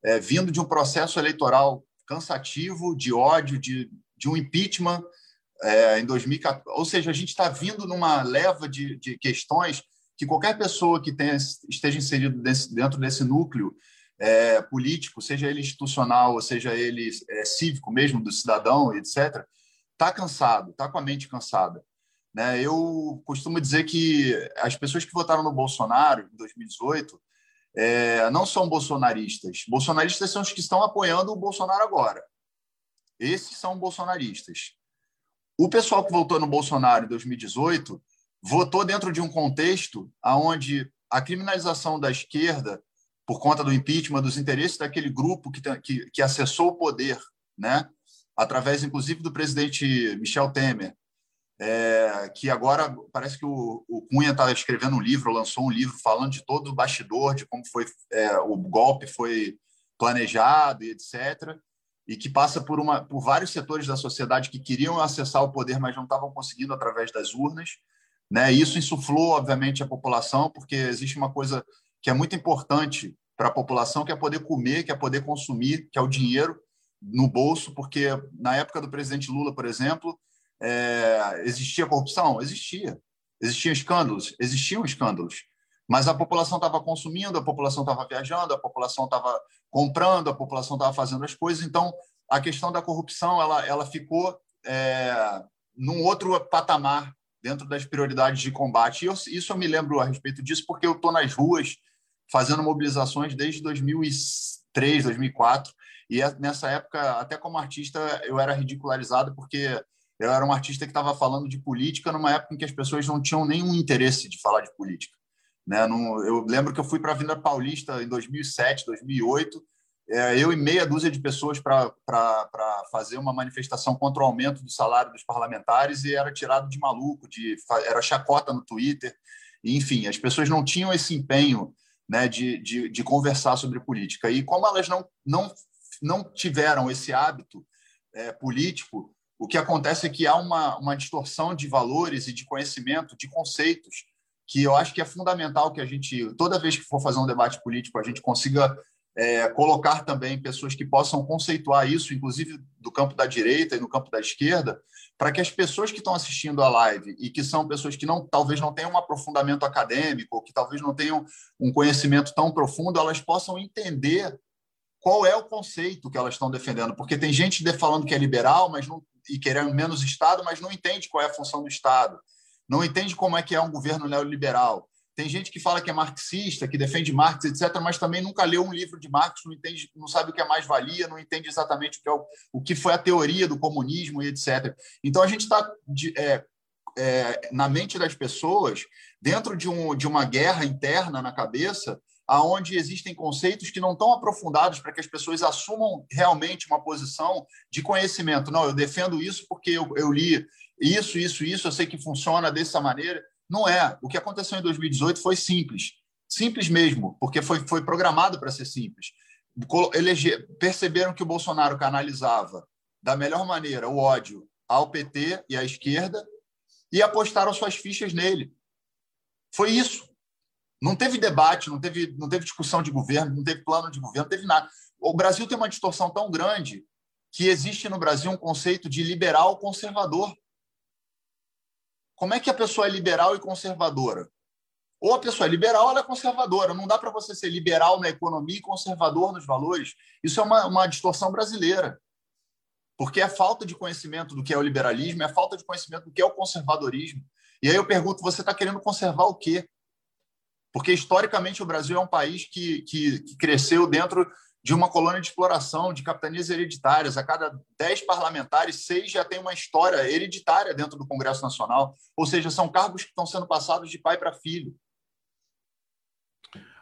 é, vindo de um processo eleitoral cansativo, de ódio, de, de um impeachment é, em 2014. Ou seja, a gente está vindo numa leva de, de questões que qualquer pessoa que tenha, esteja inserido desse, dentro desse núcleo é, político, seja ele institucional, ou seja ele é, cívico mesmo, do cidadão, etc., está cansado, está com a mente cansada. Né? Eu costumo dizer que as pessoas que votaram no Bolsonaro em 2018 é, não são bolsonaristas. Bolsonaristas são os que estão apoiando o Bolsonaro agora. Esses são bolsonaristas. O pessoal que votou no Bolsonaro em 2018 votou dentro de um contexto onde a criminalização da esquerda, por conta do impeachment, dos interesses daquele grupo que, que, que acessou o poder, né? através, inclusive, do presidente Michel Temer, é, que agora parece que o, o Cunha está escrevendo um livro, lançou um livro falando de todo o bastidor, de como foi é, o golpe foi planejado e etc. E que passa por, uma, por vários setores da sociedade que queriam acessar o poder, mas não estavam conseguindo através das urnas. Né? Isso insuflou, obviamente, a população, porque existe uma coisa que é muito importante para a população, que é poder comer, que é poder consumir, que é o dinheiro no bolso, porque na época do presidente Lula, por exemplo, é, existia corrupção? Existia. Existiam escândalos? Existiam escândalos. Mas a população estava consumindo, a população estava viajando, a população estava comprando, a população estava fazendo as coisas. Então, a questão da corrupção ela, ela ficou é, num outro patamar dentro das prioridades de combate. E eu, isso eu me lembro a respeito disso porque eu estou nas ruas fazendo mobilizações desde 2003, 2004. E é, nessa época, até como artista, eu era ridicularizado porque eu era um artista que estava falando de política numa época em que as pessoas não tinham nenhum interesse de falar de política. Né? eu lembro que eu fui para a Avenida Paulista em 2007, 2008, é, eu e meia dúzia de pessoas para fazer uma manifestação contra o aumento do salário dos parlamentares e era tirado de maluco, de, era chacota no Twitter. Enfim, as pessoas não tinham esse empenho né, de, de, de conversar sobre política. E como elas não, não, não tiveram esse hábito é, político, o que acontece é que há uma, uma distorção de valores e de conhecimento, de conceitos, que eu acho que é fundamental que a gente, toda vez que for fazer um debate político, a gente consiga é, colocar também pessoas que possam conceituar isso, inclusive do campo da direita e no campo da esquerda, para que as pessoas que estão assistindo a live e que são pessoas que não, talvez não tenham um aprofundamento acadêmico, ou que talvez não tenham um conhecimento tão profundo, elas possam entender qual é o conceito que elas estão defendendo, porque tem gente falando que é liberal, mas não e querendo menos Estado, mas não entende qual é a função do Estado, não entende como é que é um governo neoliberal. Tem gente que fala que é marxista, que defende Marx, etc., mas também nunca leu um livro de Marx, não entende, não sabe o que é mais-valia, não entende exatamente o que, é o, o que foi a teoria do comunismo e etc. Então a gente está é, é, na mente das pessoas, dentro de, um, de uma guerra interna na cabeça, aonde existem conceitos que não estão aprofundados para que as pessoas assumam realmente uma posição de conhecimento. Não, eu defendo isso porque eu, eu li isso, isso, isso, eu sei que funciona dessa maneira. Não é. O que aconteceu em 2018 foi simples. Simples mesmo, porque foi, foi programado para ser simples. Eleger, perceberam que o Bolsonaro canalizava da melhor maneira o ódio ao PT e à esquerda e apostaram suas fichas nele. Foi isso. Não teve debate, não teve, não teve discussão de governo, não teve plano de governo, não teve nada. O Brasil tem uma distorção tão grande que existe no Brasil um conceito de liberal conservador. Como é que a pessoa é liberal e conservadora? Ou a pessoa é liberal ou ela é conservadora. Não dá para você ser liberal na economia e conservador nos valores. Isso é uma, uma distorção brasileira. Porque é falta de conhecimento do que é o liberalismo, é falta de conhecimento do que é o conservadorismo. E aí eu pergunto: você está querendo conservar o quê? Porque, historicamente, o Brasil é um país que, que, que cresceu dentro de uma colônia de exploração, de capitanias hereditárias. A cada dez parlamentares, seis já tem uma história hereditária dentro do Congresso Nacional. Ou seja, são cargos que estão sendo passados de pai para filho.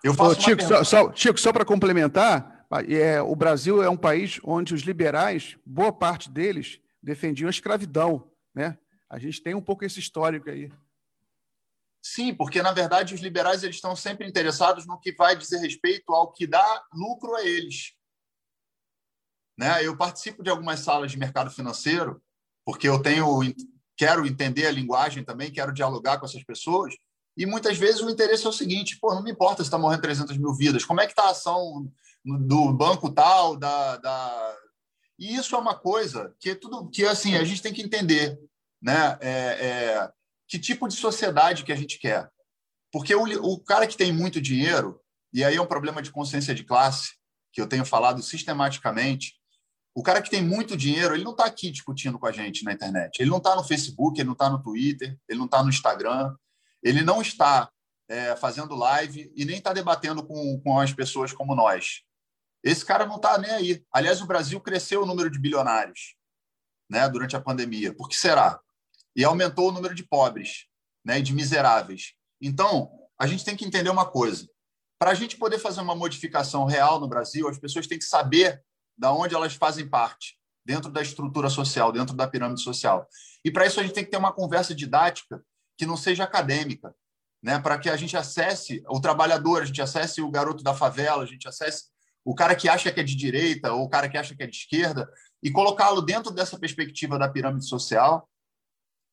Eu faço Ô, Chico, só, só, Chico, só para complementar, é, o Brasil é um país onde os liberais, boa parte deles, defendiam a escravidão. Né? A gente tem um pouco esse histórico aí. Sim, porque na verdade os liberais eles estão sempre interessados no que vai dizer respeito ao que dá lucro a eles. Né? Eu participo de algumas salas de mercado financeiro porque eu tenho quero entender a linguagem também, quero dialogar com essas pessoas e muitas vezes o interesse é o seguinte: pô, não me importa se está morrendo 300 mil vidas, como é que está a ação do banco tal, da, da... E isso é uma coisa que tudo que assim a gente tem que entender, né? É, é, que tipo de sociedade que a gente quer? Porque o, o cara que tem muito dinheiro e aí é um problema de consciência de classe que eu tenho falado sistematicamente. O cara que tem muito dinheiro, ele não está aqui discutindo com a gente na internet. Ele não está no Facebook, ele não está no Twitter, ele não está no Instagram, ele não está é, fazendo live e nem está debatendo com, com as pessoas como nós. Esse cara não está nem aí. Aliás, o Brasil cresceu o número de bilionários né, durante a pandemia. Por que será? E aumentou o número de pobres né, de miseráveis. Então, a gente tem que entender uma coisa. Para a gente poder fazer uma modificação real no Brasil, as pessoas têm que saber da onde elas fazem parte, dentro da estrutura social, dentro da pirâmide social. E para isso a gente tem que ter uma conversa didática que não seja acadêmica, né? para que a gente acesse o trabalhador, a gente acesse o garoto da favela, a gente acesse o cara que acha que é de direita ou o cara que acha que é de esquerda e colocá-lo dentro dessa perspectiva da pirâmide social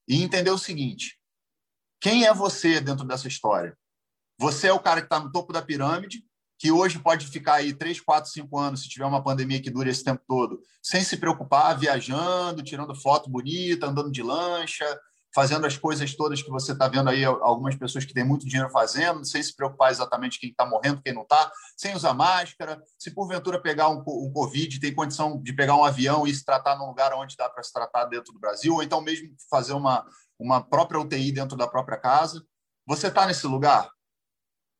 e entender o seguinte: quem é você dentro dessa história? Você é o cara que está no topo da pirâmide, que hoje pode ficar aí três, quatro, cinco anos, se tiver uma pandemia que dure esse tempo todo, sem se preocupar, viajando, tirando foto bonita, andando de lancha, fazendo as coisas todas que você está vendo aí, algumas pessoas que têm muito dinheiro fazendo, sem se preocupar exatamente quem está morrendo, quem não está, sem usar máscara. Se porventura pegar um, um Covid, tem condição de pegar um avião e se tratar num lugar onde dá para se tratar dentro do Brasil, ou então mesmo fazer uma, uma própria UTI dentro da própria casa. Você está nesse lugar?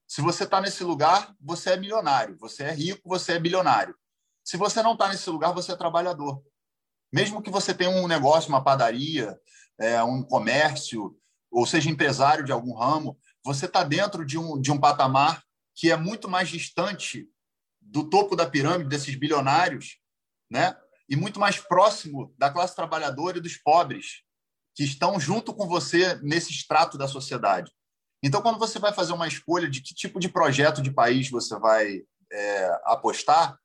Se você está nesse lugar, você é milionário. Você é rico, você é bilionário. Se você não está nesse lugar, você é trabalhador. Mesmo que você tenha um negócio, uma padaria, é, um comércio, ou seja empresário de algum ramo, você está dentro de um, de um patamar que é muito mais distante do topo da pirâmide desses bilionários, né? E muito mais próximo da classe trabalhadora e dos pobres que estão junto com você nesse extrato da sociedade. Então, quando você vai fazer uma escolha de que tipo de projeto de país você vai é, apostar,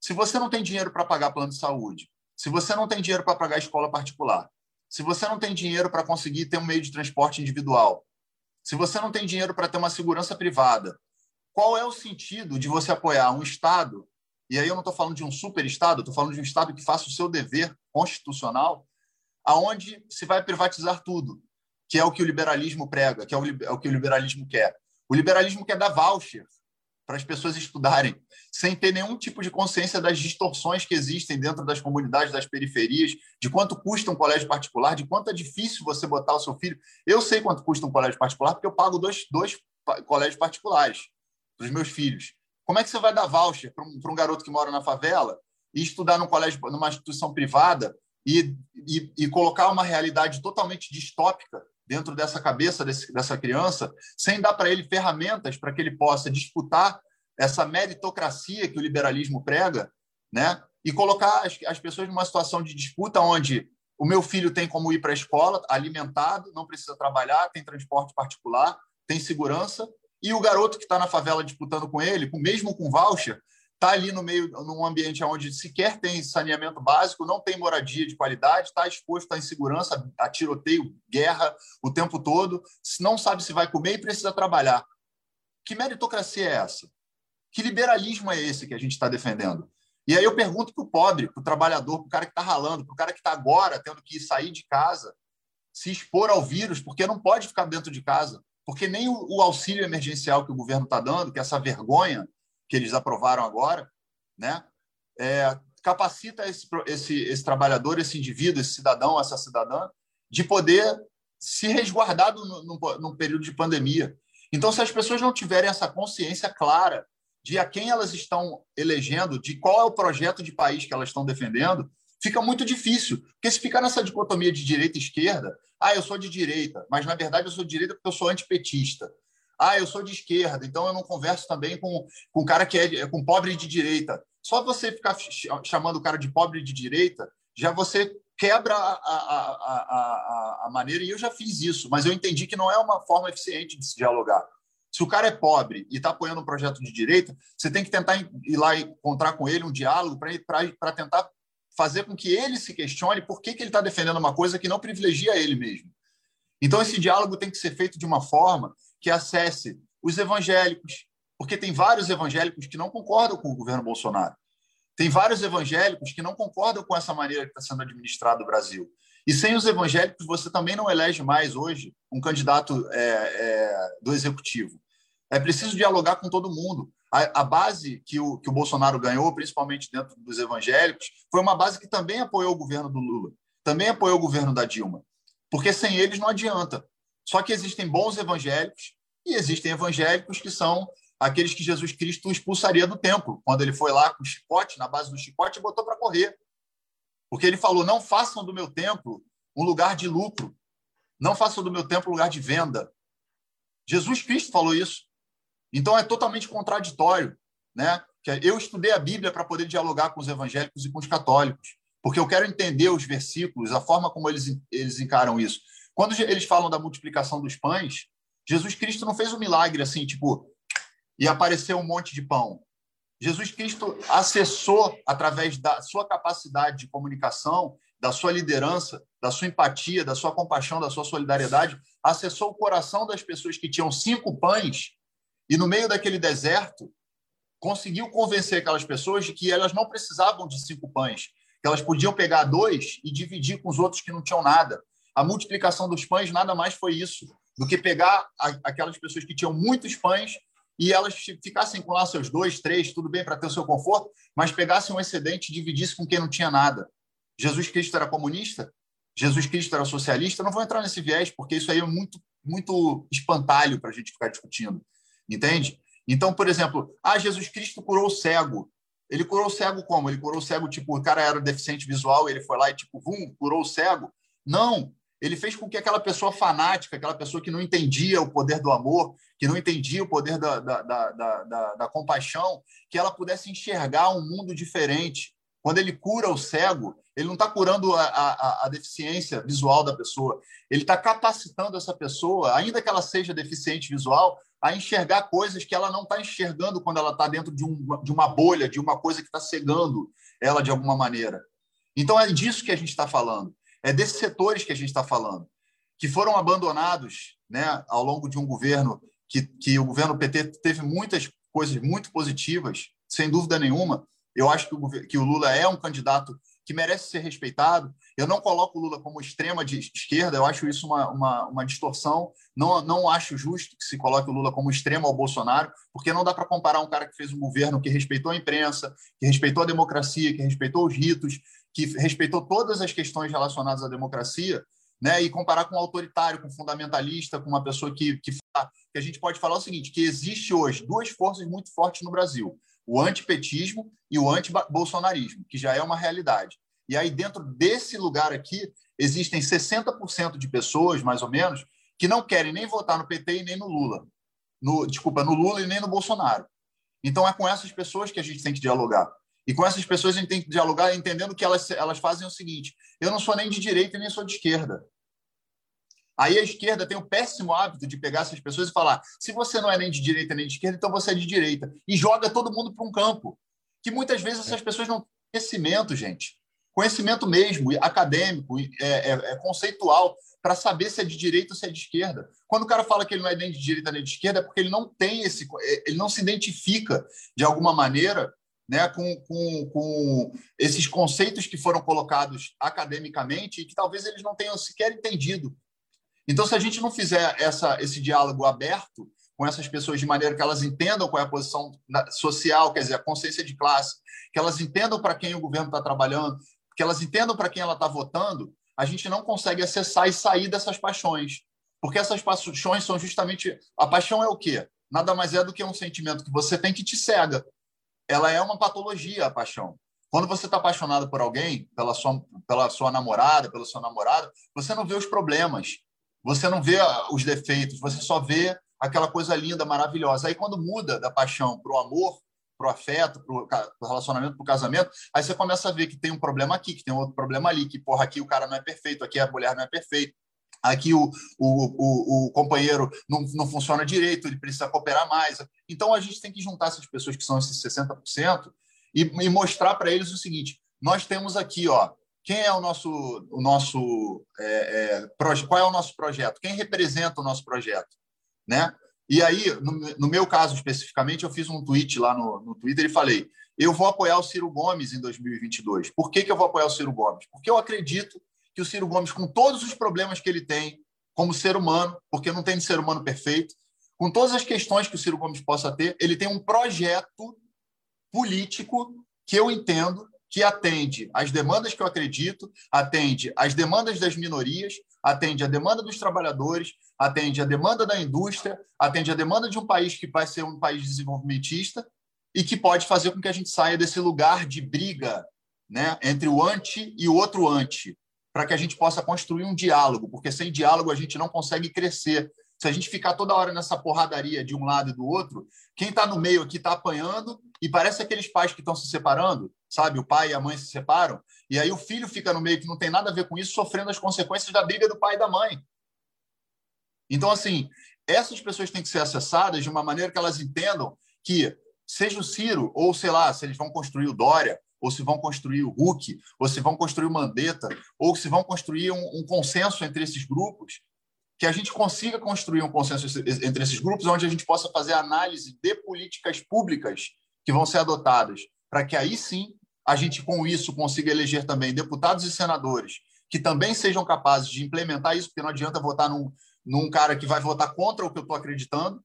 se você não tem dinheiro para pagar plano de saúde, se você não tem dinheiro para pagar escola particular, se você não tem dinheiro para conseguir ter um meio de transporte individual, se você não tem dinheiro para ter uma segurança privada, qual é o sentido de você apoiar um Estado? E aí eu não estou falando de um super Estado, estou falando de um Estado que faça o seu dever constitucional, aonde se vai privatizar tudo, que é o que o liberalismo prega, que é o, é o que o liberalismo quer. O liberalismo quer dar voucher para as pessoas estudarem, sem ter nenhum tipo de consciência das distorções que existem dentro das comunidades, das periferias, de quanto custa um colégio particular, de quanto é difícil você botar o seu filho. Eu sei quanto custa um colégio particular, porque eu pago dois, dois colégios particulares para os meus filhos. Como é que você vai dar voucher para um, para um garoto que mora na favela e estudar num colégio, numa instituição privada e, e, e colocar uma realidade totalmente distópica dentro dessa cabeça desse, dessa criança, sem dar para ele ferramentas para que ele possa disputar essa meritocracia que o liberalismo prega, né? E colocar as, as pessoas numa situação de disputa onde o meu filho tem como ir para a escola, alimentado, não precisa trabalhar, tem transporte particular, tem segurança, e o garoto que está na favela disputando com ele, mesmo com voucher, está ali no meio, num ambiente onde sequer tem saneamento básico, não tem moradia de qualidade, está exposto à insegurança, a tiroteio, guerra o tempo todo, não sabe se vai comer e precisa trabalhar. Que meritocracia é essa? Que liberalismo é esse que a gente está defendendo? E aí eu pergunto para o pobre, para o trabalhador, para o cara que está ralando, para o cara que está agora tendo que sair de casa, se expor ao vírus, porque não pode ficar dentro de casa, porque nem o, o auxílio emergencial que o governo está dando, que é essa vergonha que eles aprovaram agora, né, é, capacita esse, esse, esse trabalhador, esse indivíduo, esse cidadão, essa cidadã, de poder se resguardar num período de pandemia. Então, se as pessoas não tiverem essa consciência clara de a quem elas estão elegendo, de qual é o projeto de país que elas estão defendendo, fica muito difícil. Porque se ficar nessa dicotomia de direita e esquerda, ah, eu sou de direita, mas na verdade eu sou de direita porque eu sou antipetista. Ah, eu sou de esquerda, então eu não converso também com, com cara que é com pobre de direita. Só você ficar chamando o cara de pobre de direita, já você quebra a, a, a, a, maneira, e eu já fiz isso, mas eu entendi que não é uma forma eficiente de se dialogar. Se o cara é pobre e está apoiando um projeto de direita, você tem que tentar ir lá e encontrar com ele um diálogo para tentar fazer com que ele se questione por que, que ele está defendendo uma coisa que não privilegia ele mesmo. Então, esse diálogo tem que ser feito de uma forma que acesse os evangélicos, porque tem vários evangélicos que não concordam com o governo Bolsonaro. Tem vários evangélicos que não concordam com essa maneira que está sendo administrado o Brasil. E sem os evangélicos, você também não elege mais hoje um candidato é, é, do executivo. É preciso dialogar com todo mundo. A, a, base que o, que o Bolsonaro ganhou, principalmente dentro dos evangélicos, foi uma base que também apoiou o governo do Lula, também apoiou o governo da Dilma. Porque sem eles não adianta. Só que existem bons evangélicos e existem evangélicos que são aqueles que Jesus Cristo expulsaria do templo, quando ele foi lá com o chicote, na base do chicote, e botou para correr. Porque ele falou: não façam do meu templo um lugar de lucro, não façam do meu templo um lugar de venda. Jesus Cristo falou isso. Então é totalmente contraditório, né? Eu estudei a Bíblia para poder dialogar com os evangélicos e com os católicos, porque eu quero entender os versículos, a forma como eles, eles encaram isso. Quando eles falam da multiplicação dos pães, Jesus Cristo não fez um milagre assim, tipo, e apareceu um monte de pão. Jesus Cristo acessou, através da sua capacidade de comunicação, da sua liderança, da sua empatia, da sua compaixão, da sua solidariedade, acessou o coração das pessoas que tinham cinco pães e, no meio daquele deserto, conseguiu convencer aquelas pessoas de que elas não precisavam de cinco pães, que elas podiam pegar dois e dividir com os outros que não tinham nada. A multiplicação dos pães nada mais foi isso do que pegar aquelas pessoas que tinham muitos pães e elas ficassem com lá seus dois, três, tudo bem para ter o seu conforto, mas pegassem um excedente e dividissem com quem não tinha nada. Jesus Cristo era comunista? Jesus Cristo era socialista? não vou entrar nesse viés, porque isso aí é muito, muito espantalho para a gente ficar discutindo. Entende? Então, por exemplo, ah, Jesus Cristo curou o cego. Ele curou o cego como? Ele curou o cego, tipo, o cara era deficiente visual, ele foi lá e, tipo, vum, curou o cego? Não ele fez com que aquela pessoa fanática, aquela pessoa que não entendia o poder do amor, que não entendia o poder da, da, da, da, da compaixão, que ela pudesse enxergar um mundo diferente. Quando ele cura o cego, ele não está curando a, a, a, deficiência visual da pessoa, ele está capacitando essa pessoa, ainda que ela seja deficiente visual, a enxergar coisas que ela não está enxergando quando ela está dentro de, um, de uma bolha, de uma coisa que está cegando ela de alguma maneira. Então é disso que a gente está falando. É desses setores que a gente está falando, que foram abandonados né, ao longo de um governo que, que o governo PT teve muitas coisas muito positivas, sem dúvida nenhuma. Eu acho que o, que o Lula é um candidato que merece ser respeitado. Eu não coloco o Lula como extrema de esquerda, eu acho isso uma, uma, uma, distorção. Não, não acho justo que se coloque o Lula como extremo ao Bolsonaro, porque não dá para comparar um cara que fez um governo que respeitou a imprensa, que respeitou a democracia, que respeitou os ritos, que respeitou todas as questões relacionadas à democracia, né, e comparar com um autoritário, com um fundamentalista, com uma pessoa que, que, que a gente pode falar o seguinte, que existe hoje duas forças muito fortes no Brasil, o antipetismo e o antibolsonarismo, que já é uma realidade. E aí, dentro desse lugar aqui, existem 60% de pessoas, mais ou menos, que não querem nem votar no PT e nem no Lula. No, desculpa, no Lula e nem no Bolsonaro. Então, é com essas pessoas que a gente tem que dialogar. E com essas pessoas a gente tem que dialogar entendendo que elas, elas fazem o seguinte: eu não sou nem de direita nem sou de esquerda. Aí a esquerda tem o péssimo hábito de pegar essas pessoas e falar: se você não é nem de direita nem de esquerda, então você é de direita. E joga todo mundo para um campo. Que muitas vezes essas pessoas não têm conhecimento, gente. Conhecimento mesmo, acadêmico, é, é, é conceitual, para saber se é de direita ou se é de esquerda. Quando o cara fala que ele não é nem de direita nem de esquerda, é porque ele não tem esse, ele não se identifica de alguma maneira né, com, com, com esses conceitos que foram colocados academicamente e que talvez eles não tenham sequer entendido. Então, se a gente não fizer essa, esse diálogo aberto com essas pessoas de maneira que elas entendam qual é a posição social, quer dizer, a consciência de classe, que elas entendam para quem o governo está trabalhando, que elas entendam para quem ela está votando, a gente não consegue acessar e sair dessas paixões. Porque essas paixões são justamente. A paixão é o quê? Nada mais é do que um sentimento que você tem que te cega ela é uma patologia, a paixão. Quando você está apaixonado por alguém, pela sua, pela sua namorada, pelo seu namorado, você não vê os problemas, você não vê ah, os defeitos, você só vê aquela coisa linda, maravilhosa. Aí, quando muda da paixão para o amor, para o afeto, para o relacionamento, para o casamento, aí você começa a ver que tem um problema aqui, que tem outro problema ali, que, porra, aqui o cara não é perfeito, aqui a mulher não é perfeita, aqui o, o, o, o, companheiro não, não funciona direito, ele precisa cooperar mais. Então, a gente tem que juntar essas pessoas que são esses 60% e, e mostrar para eles o seguinte: nós temos aqui, ó, quem é o nosso, o nosso é, é, qual é o nosso projeto? Quem representa o nosso projeto? Né? E aí, no, no meu caso especificamente, eu fiz um tweet lá no, no Twitter e falei: eu vou apoiar o Ciro Gomes em 2022. Por que, que eu vou apoiar o Ciro Gomes? Porque eu acredito que o Ciro Gomes, com todos os problemas que ele tem como ser humano, porque não tem ser humano perfeito, com todas as questões que o Ciro Gomes possa ter, ele tem um projeto político que eu entendo que atende às demandas que eu acredito, atende às demandas das minorias, atende à demanda dos trabalhadores, atende à demanda da indústria, atende à demanda de um país que vai ser um país desenvolvimentista e que pode fazer com que a gente saia desse lugar de briga né, entre o anti e o outro anti para que a gente possa construir um diálogo, porque sem diálogo a gente não consegue crescer. Se a gente ficar toda hora nessa porradaria de um lado e do outro, quem está no meio aqui está apanhando e parece aqueles pais que estão se separando, sabe? O pai e a mãe se separam, e aí o filho fica no meio que não tem nada a ver com isso, sofrendo as consequências da briga do pai e da mãe. Então, assim, essas pessoas têm que ser acessadas de uma maneira que elas entendam que, seja o Ciro, ou sei lá, se eles vão construir o Dória, ou se vão construir o Hulk, ou se vão construir o Mandetta, ou se vão construir um, um consenso entre esses grupos, que a gente consiga construir um consenso entre esses grupos, onde a gente possa fazer análise de políticas públicas que vão ser adotadas, para que aí sim a gente, com isso, consiga eleger também deputados e senadores que também sejam capazes de implementar isso, porque não adianta votar num, num cara que vai votar contra o que eu estou acreditando,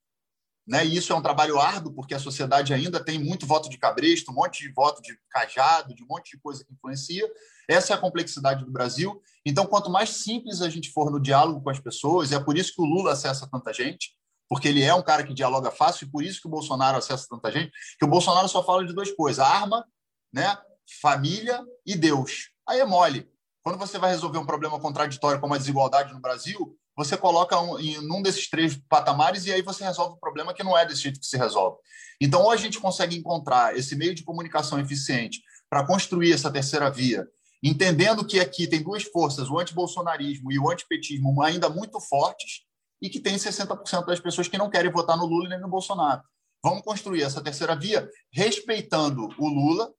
né? E isso é um trabalho árduo, porque a sociedade ainda tem muito voto de cabresto, um monte de voto de cajado, de um monte de coisa que influencia. Essa é a complexidade do Brasil. Então, quanto mais simples a gente for no diálogo com as pessoas, é por isso que o Lula acessa tanta gente, porque ele é um cara que dialoga fácil, e por isso que o Bolsonaro acessa tanta gente, que o Bolsonaro só fala de duas coisas: arma, né? família e Deus. Aí é mole. Quando você vai resolver um problema contraditório como a desigualdade no Brasil, você coloca um, em um desses três patamares e aí você resolve o problema que não é desse jeito que se resolve. Então, ou a gente consegue encontrar esse meio de comunicação eficiente para construir essa terceira via, entendendo que aqui tem duas forças, o antibolsonarismo e o antipetismo, ainda muito fortes, e que tem 60% das pessoas que não querem votar no Lula nem no Bolsonaro. Vamos construir essa terceira via respeitando o Lula.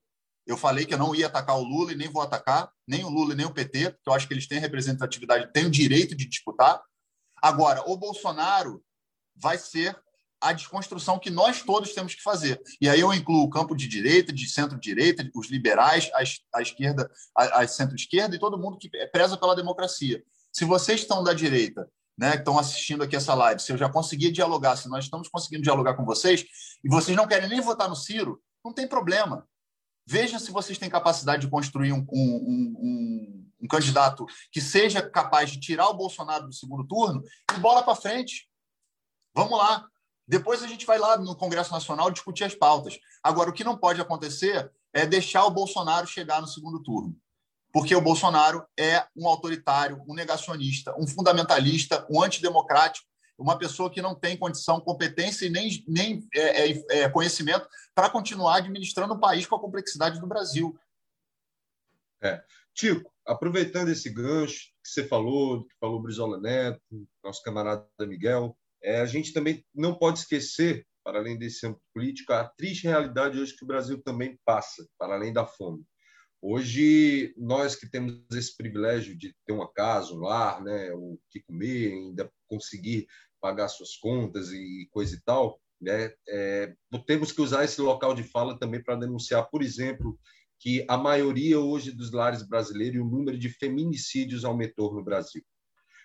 Eu falei que eu não ia atacar o Lula e nem vou atacar, nem o Lula nem o PT, porque eu acho que eles têm representatividade, têm o direito de disputar. Agora, o Bolsonaro vai ser a desconstrução que nós todos temos que fazer. E aí eu incluo o campo de direita, de centro-direita, os liberais, a, esquerda, a, centro-esquerda e todo mundo que preza pela democracia. Se vocês estão da direita, né, que estão assistindo aqui essa live, se eu já consegui dialogar, se nós estamos conseguindo dialogar com vocês, e vocês não querem nem votar no Ciro, não tem problema. Veja se vocês têm capacidade de construir um, um, um, um candidato que seja capaz de tirar o Bolsonaro do segundo turno e bola para frente. Vamos lá. Depois a gente vai lá no Congresso Nacional discutir as pautas. Agora, o que não pode acontecer é deixar o Bolsonaro chegar no segundo turno. Porque o Bolsonaro é um autoritário, um negacionista, um fundamentalista, um antidemocrático, uma pessoa que não tem condição, competência e nem, nem é, é, é conhecimento para continuar administrando o país com a complexidade do Brasil. É. Tico, aproveitando esse gancho que você falou, que falou Brizola Neto, nosso camarada Miguel, é, a gente também não pode esquecer, para além desse âmbito político, a triste realidade hoje que o Brasil também passa, para além da fome. Hoje, nós que temos esse privilégio de ter uma casa, um lar, né, o que comer, ainda conseguir pagar suas contas e coisa e tal, né, é, temos que usar esse local de fala também para denunciar, por exemplo, que a maioria hoje dos lares brasileiros e o número de feminicídios aumentou no Brasil.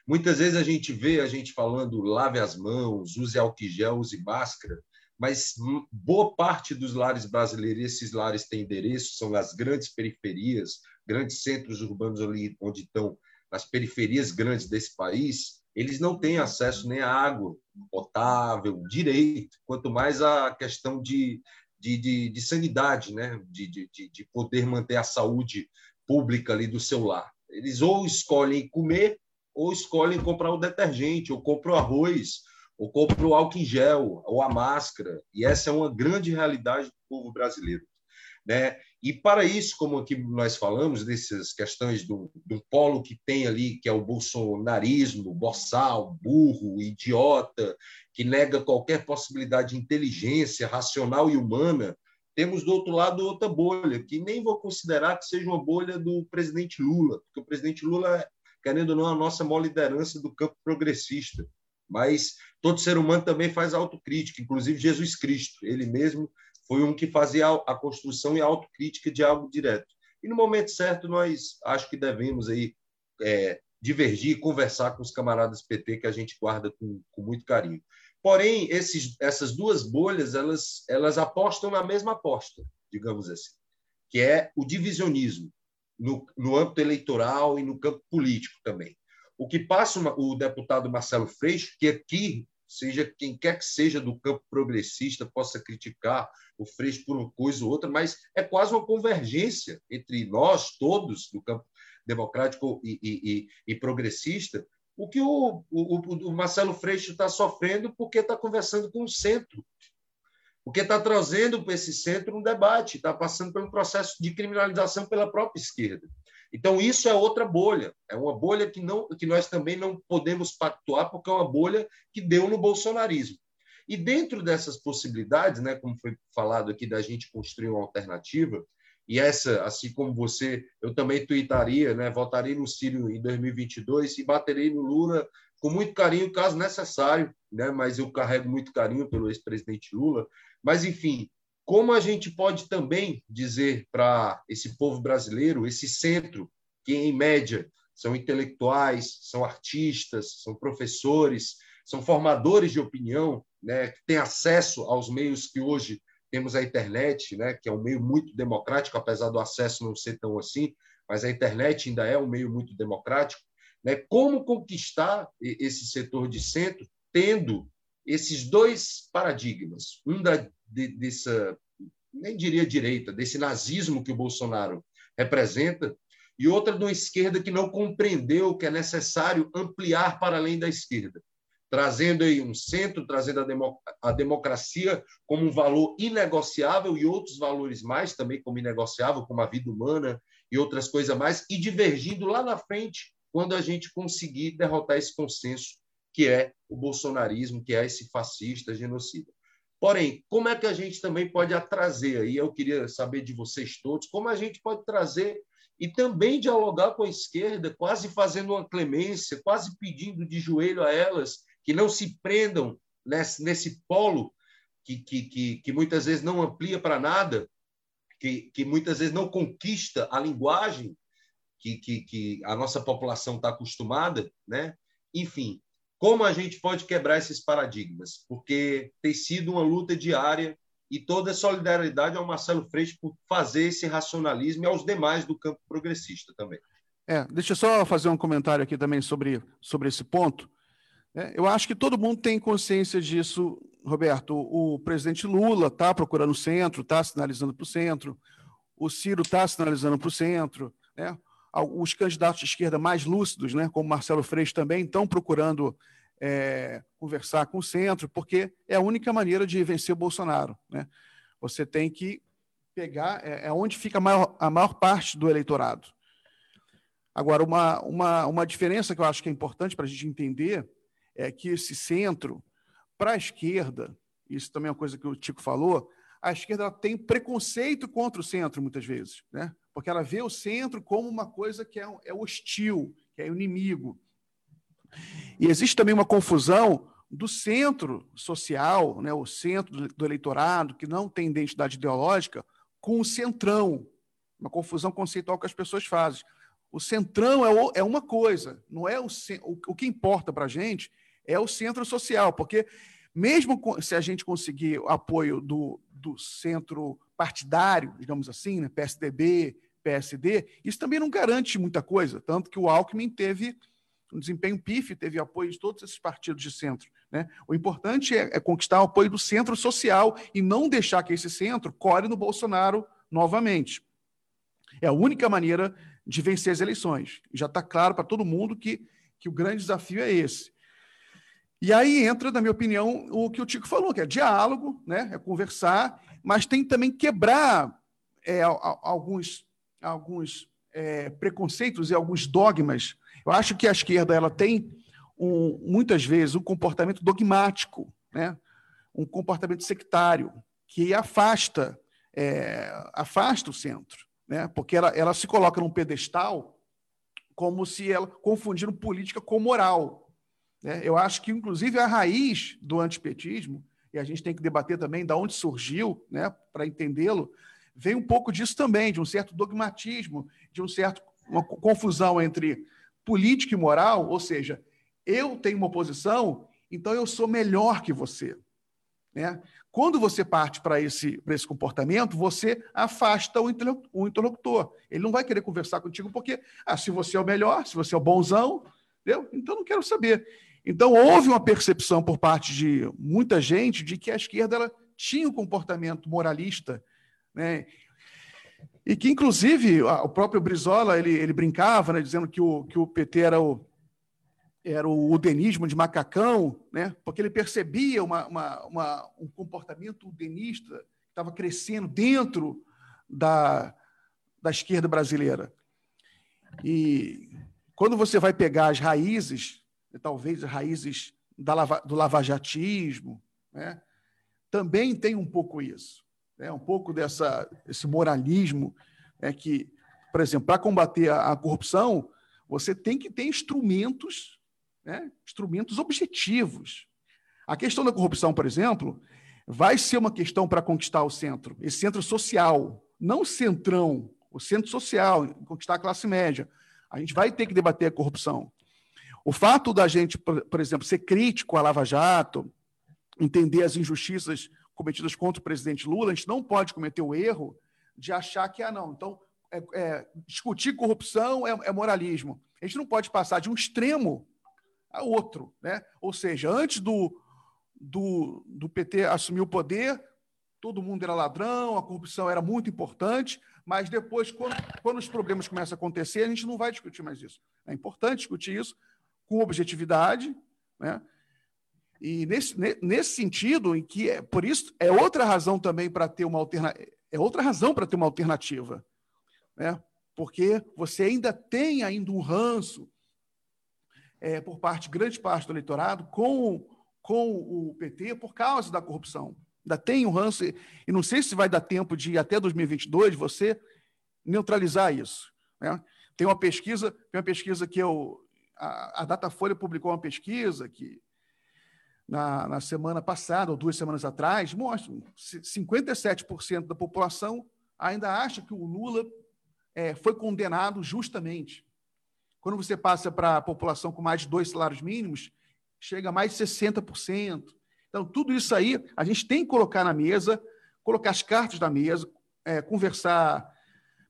Muitas vezes a gente vê a gente falando lave as mãos, use álcool gel, use máscara, mas boa parte dos lares brasileiros, esses lares têm endereço, são nas grandes periferias, grandes centros urbanos ali onde estão as periferias grandes desse país, eles não têm acesso nem à água potável, direito, quanto mais a questão de, de, de, de sanidade, né? De, de, de poder manter a saúde pública ali do seu lar. Eles ou escolhem comer, ou escolhem comprar o detergente, ou compram arroz, ou compram o álcool em gel, ou a máscara. E essa é uma grande realidade do povo brasileiro. Né? E para isso, como aqui nós falamos, dessas questões do, do polo que tem ali, que é o bolsonarismo, boçal, burro, idiota, que nega qualquer possibilidade de inteligência racional e humana, temos do outro lado outra bolha, que nem vou considerar que seja uma bolha do presidente Lula, porque o presidente Lula, querendo ou não, é a nossa maior liderança do campo progressista. Mas todo ser humano também faz autocrítica, inclusive Jesus Cristo, ele mesmo foi um que fazia a construção e a autocrítica de algo direto. E no momento certo, nós acho que devemos aí é, divergir e conversar com os camaradas PT que a gente guarda com, com muito carinho. Porém, esses, essas duas bolhas, elas, elas apostam na mesma aposta, digamos assim, que é o divisionismo no, no âmbito eleitoral e no campo político também. O que passa o deputado Marcelo Freixo, que aqui seja quem quer que seja do campo progressista possa criticar o Freixo por uma coisa ou outra, mas é quase uma convergência entre nós todos do campo democrático e, e, e progressista, o que o, o, o Marcelo Freixo está sofrendo porque está conversando com o centro, porque está trazendo para esse centro um debate, está passando pelo processo de criminalização pela própria esquerda. Então, isso é outra bolha. É uma bolha que, não, que nós também não podemos pactuar, porque é uma bolha que deu no bolsonarismo. E dentro dessas possibilidades, né, como foi falado aqui, da gente construir uma alternativa, e essa, assim como você, eu também tuitaria, né, votaria no Ciro em 2022 e baterei no Lula com muito carinho, caso necessário, né, mas eu carrego muito carinho pelo ex-presidente Lula. Mas, enfim, como a gente pode também dizer para esse povo brasileiro, esse centro, que em média são intelectuais, são artistas, são professores, são formadores de opinião, né, que têm acesso aos meios que hoje temos a internet, né, que é um meio muito democrático, apesar do acesso não ser tão assim, mas a internet ainda é um meio muito democrático. Né? Como conquistar esse setor de centro tendo esses dois paradigmas, um da de, dessa, nem diria direita, desse nazismo que o Bolsonaro representa, e outra de uma esquerda que não compreendeu que é necessário ampliar para além da esquerda, trazendo aí um centro, trazendo a, a democracia como um valor inegociável e outros valores mais também como inegociável, como a vida humana e outras coisas mais, e divergindo lá na frente quando a gente conseguir derrotar esse consenso que é o bolsonarismo, que é esse fascista genocida. Porém, como é que a gente também pode trazer aí? Eu queria saber de vocês todos, como a gente pode trazer e também dialogar com a esquerda, quase fazendo uma clemência, quase pedindo de joelho a elas que não se prendam nesse, nesse polo que, que, que, que muitas vezes não amplia para nada, que, que muitas vezes não conquista a linguagem que, que, que a nossa população está acostumada, né? Enfim, como a gente pode quebrar esses paradigmas? Porque tem sido uma luta diária e toda a solidariedade ao Marcelo Freixo por fazer esse racionalismo e aos demais do campo progressista também. É, deixa eu só fazer um comentário aqui também sobre, sobre esse ponto. É, eu acho que todo mundo tem consciência disso, Roberto. O, o presidente Lula está procurando o centro, está sinalizando para o centro, o Ciro está sinalizando para o centro, né? os candidatos de esquerda mais lúcidos, né, como Marcelo Freixo também, estão procurando é, conversar com o centro, porque é a única maneira de vencer o Bolsonaro. Né? Você tem que pegar, é, é onde fica a maior, a maior parte do eleitorado. Agora, uma, uma, uma diferença que eu acho que é importante para a gente entender é que esse centro, para a esquerda, isso também é uma coisa que o Tico falou, a esquerda tem preconceito contra o centro, muitas vezes. Né? porque ela vê o centro como uma coisa que é, é hostil, que é inimigo. E existe também uma confusão do centro social, né, o centro do eleitorado, que não tem identidade ideológica, com o centrão. Uma confusão conceitual que as pessoas fazem. O centrão é, o, é uma coisa, não é o, o, o que importa para a gente é o centro social, porque mesmo se a gente conseguir o apoio do, do centro partidário, digamos assim, né, PSDB, PSD, isso também não garante muita coisa, tanto que o Alckmin teve um desempenho pífio, teve apoio de todos esses partidos de centro. Né? O importante é, é, conquistar o apoio do centro social e não deixar que esse centro core no Bolsonaro novamente. É a única maneira de vencer as eleições. Já está claro para todo mundo que, que o grande desafio é esse. E aí entra, na minha opinião, o que o Tico falou, que é diálogo, né? é conversar, mas tem também quebrar é, alguns, alguns é, preconceitos e alguns dogmas. Eu acho que a esquerda ela tem um, muitas vezes um comportamento dogmático, né? um comportamento sectário, que afasta, é, afasta o centro, né? porque ela, ela se coloca num pedestal como se ela confundindo política com moral. Né? Eu acho que, inclusive, a raiz do antipetismo, e a gente tem que debater também de onde surgiu, né, para entendê-lo, vem um pouco disso também, de um certo dogmatismo, de um certo uma confusão entre política e moral, ou seja, eu tenho uma posição, então eu sou melhor que você. Né? Quando você parte para esse, esse comportamento, você afasta o interlocutor. Ele não vai querer conversar contigo porque, ah, se você é o melhor, se você é o bonzão, entendeu? então não quero saber. Então houve uma percepção por parte de muita gente de que a esquerda ela tinha um comportamento moralista, né? E que, inclusive, o próprio Brizola ele, ele brincava, né, dizendo que o, que o PT era o, era o udenismo de macacão, né? porque ele percebia uma, uma, uma um comportamento udenista que estava crescendo dentro da, da esquerda brasileira. E quando você vai pegar as raízes, talvez as raízes da lava, do lavajatismo, né? também tem um pouco isso, né? um pouco dessa, esse moralismo é que, por exemplo, para combater a, a corrupção, você tem que ter instrumentos né, instrumentos objetivos. A questão da corrupção, por exemplo, vai ser uma questão para conquistar o centro, esse centro social, não centrão, o centro social, conquistar a classe média. A gente vai ter que debater a corrupção. O fato da gente, por exemplo, ser crítico à Lava Jato, entender as injustiças cometidas contra o presidente Lula, a gente não pode cometer o erro de achar que, ah, não, então, é, é, discutir corrupção é, é moralismo. A gente não pode passar de um extremo a outro. Né? Ou seja, antes do, do, do PT assumir o poder, todo mundo era ladrão, a corrupção era muito importante, mas depois, quando, quando os problemas começam a acontecer, a gente não vai discutir mais isso. É importante discutir isso com objetividade, né? E nesse, nesse sentido, em que é, por isso é outra razão também para ter uma alternativa, é outra razão para ter uma alternativa, né? Porque você ainda tem ainda um ranço é, por parte, grande parte do eleitorado, com, com o PT por causa da corrupção. Ainda tem um ranço, e não sei se vai dar tempo de, até 2022, você neutralizar isso. Né? Tem uma pesquisa, tem uma pesquisa que eu. A, a Datafolha publicou uma pesquisa que na, na, semana passada, ou duas semanas atrás, mostra que 57% da população ainda acha que o Lula é, foi condenado justamente. Quando você passa para a população com mais de dois salários mínimos, chega a mais de 60%. Então, tudo isso aí a gente tem que colocar na mesa, colocar as cartas na mesa, é, conversar.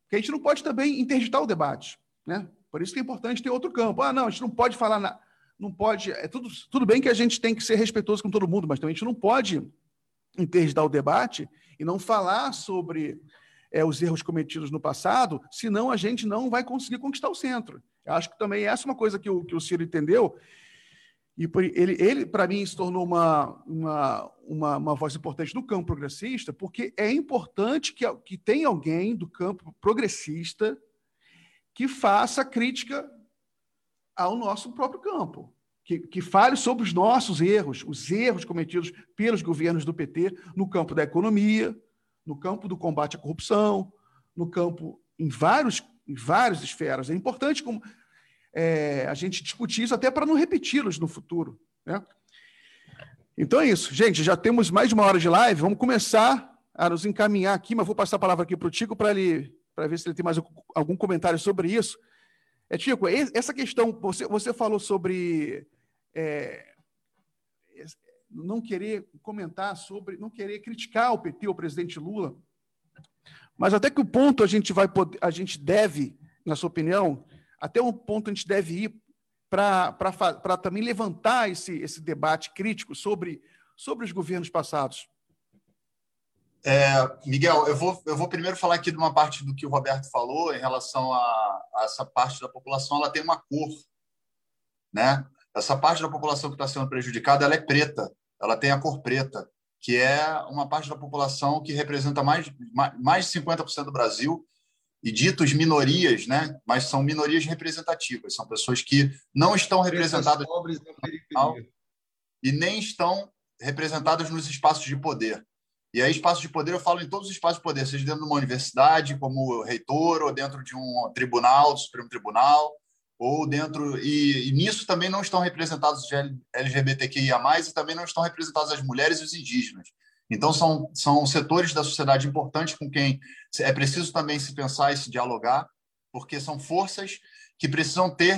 Porque a gente não pode também interditar o debate. Né? Por isso que é importante ter outro campo. Ah, não, a gente não pode falar. Não pode. É tudo, tudo bem que a gente tem que ser respeitoso com todo mundo, mas também a gente não pode interditar o debate e não falar sobre é, os erros cometidos no passado, senão a gente não vai conseguir conquistar o centro. Eu acho que também essa é uma coisa que o, que o Ciro entendeu, e ele, ele para mim, se tornou uma, uma, uma, uma, voz importante no campo progressista, porque é importante que, que tenha alguém do campo progressista que faça crítica ao nosso próprio campo, que, que fale sobre os nossos erros, os erros cometidos pelos governos do PT no campo da economia, no campo do combate à corrupção, no campo em vários, em várias esferas. É importante como, é, a gente discutir isso até para não repeti-los no futuro. Né? Então é isso. Gente, já temos mais de uma hora de live. Vamos começar a nos encaminhar aqui, mas vou passar a palavra aqui para o Tico para ele para ver se ele tem mais algum comentário sobre isso. É, Tico, essa questão, você, você falou sobre é, não querer comentar sobre, não querer criticar o PT, o presidente Lula, mas até que o ponto a gente vai a gente deve, na sua opinião, até um ponto a gente deve ir para também levantar esse, esse debate crítico sobre, sobre os governos passados. É, Miguel, eu vou, eu vou primeiro falar aqui de uma parte do que o Roberto falou em relação a, a essa parte da população, ela tem uma cor, né? Essa parte da população que está sendo prejudicada, ela é preta, ela tem a cor preta, que é uma parte da população que representa mais, mais de 50% do Brasil, e ditos minorias, né? mas são minorias representativas, são pessoas que não estão representadas pobres e nem estão representadas nos espaços de poder. E aí, espaço de poder, eu falo em todos os espaços de poder, seja dentro de uma universidade, como reitor, ou dentro de um tribunal, do Supremo Tribunal, ou dentro. E, e nisso também não estão representados os LGBTQIA, e também não estão representadas as mulheres e os indígenas. Então, são, são setores da sociedade importantes com quem é preciso também se pensar e se dialogar, porque são forças que precisam ter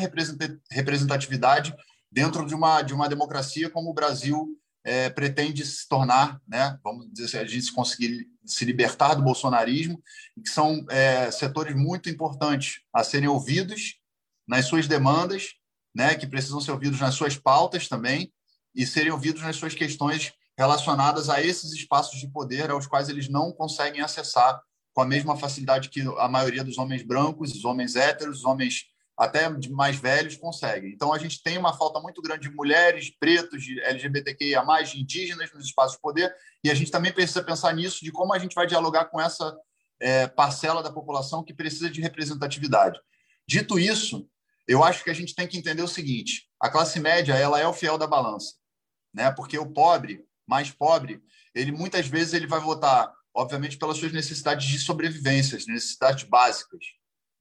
representatividade dentro de uma, de uma democracia como o Brasil é, pretende se tornar, né, vamos dizer a gente conseguir se libertar do bolsonarismo, que são é, setores muito importantes a serem ouvidos nas suas demandas, né, que precisam ser ouvidos nas suas pautas também e serem ouvidos nas suas questões relacionadas a esses espaços de poder aos quais eles não conseguem acessar com a mesma facilidade que a maioria dos homens brancos, os homens héteros, os homens até mais velhos conseguem. Então, a gente tem uma falta muito grande de mulheres, pretos, de LGBTQIA+, indígenas nos espaços de poder, e a gente também precisa pensar nisso, de como a gente vai dialogar com essa é, parcela da população que precisa de representatividade. Dito isso, eu acho que a gente tem que entender o seguinte, a classe média ela é o fiel da balança, né? porque o pobre, mais pobre, ele muitas vezes ele vai votar, obviamente, pelas suas necessidades de sobrevivência, necessidades básicas,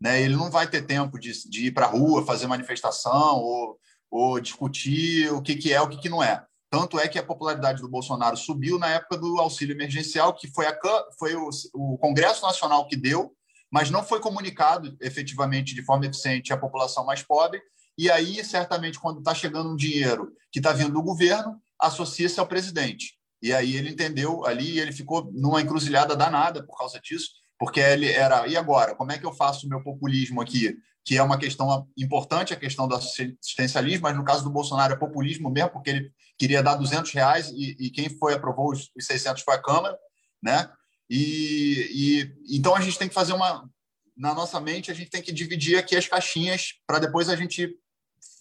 né? Ele não vai ter tempo de, de ir para a rua, fazer manifestação ou, ou discutir o que, que é o que, que não é. Tanto é que a popularidade do Bolsonaro subiu na época do auxílio emergencial, que foi, a, foi o, o Congresso Nacional que deu, mas não foi comunicado efetivamente de forma eficiente à população mais pobre. E aí, certamente, quando está chegando um dinheiro que está vindo do governo, associa-se ao presidente. E aí ele entendeu ali, ele ficou numa encruzilhada danada por causa disso, porque ele era, e agora? Como é que eu faço o meu populismo aqui? Que é uma questão importante, a questão do assistencialismo, mas no caso do Bolsonaro é populismo mesmo, porque ele queria dar 200 reais e, e quem foi aprovou os 600 foi a Câmara, né? E, e então a gente tem que fazer uma, na nossa mente, a gente tem que dividir aqui as caixinhas para depois a gente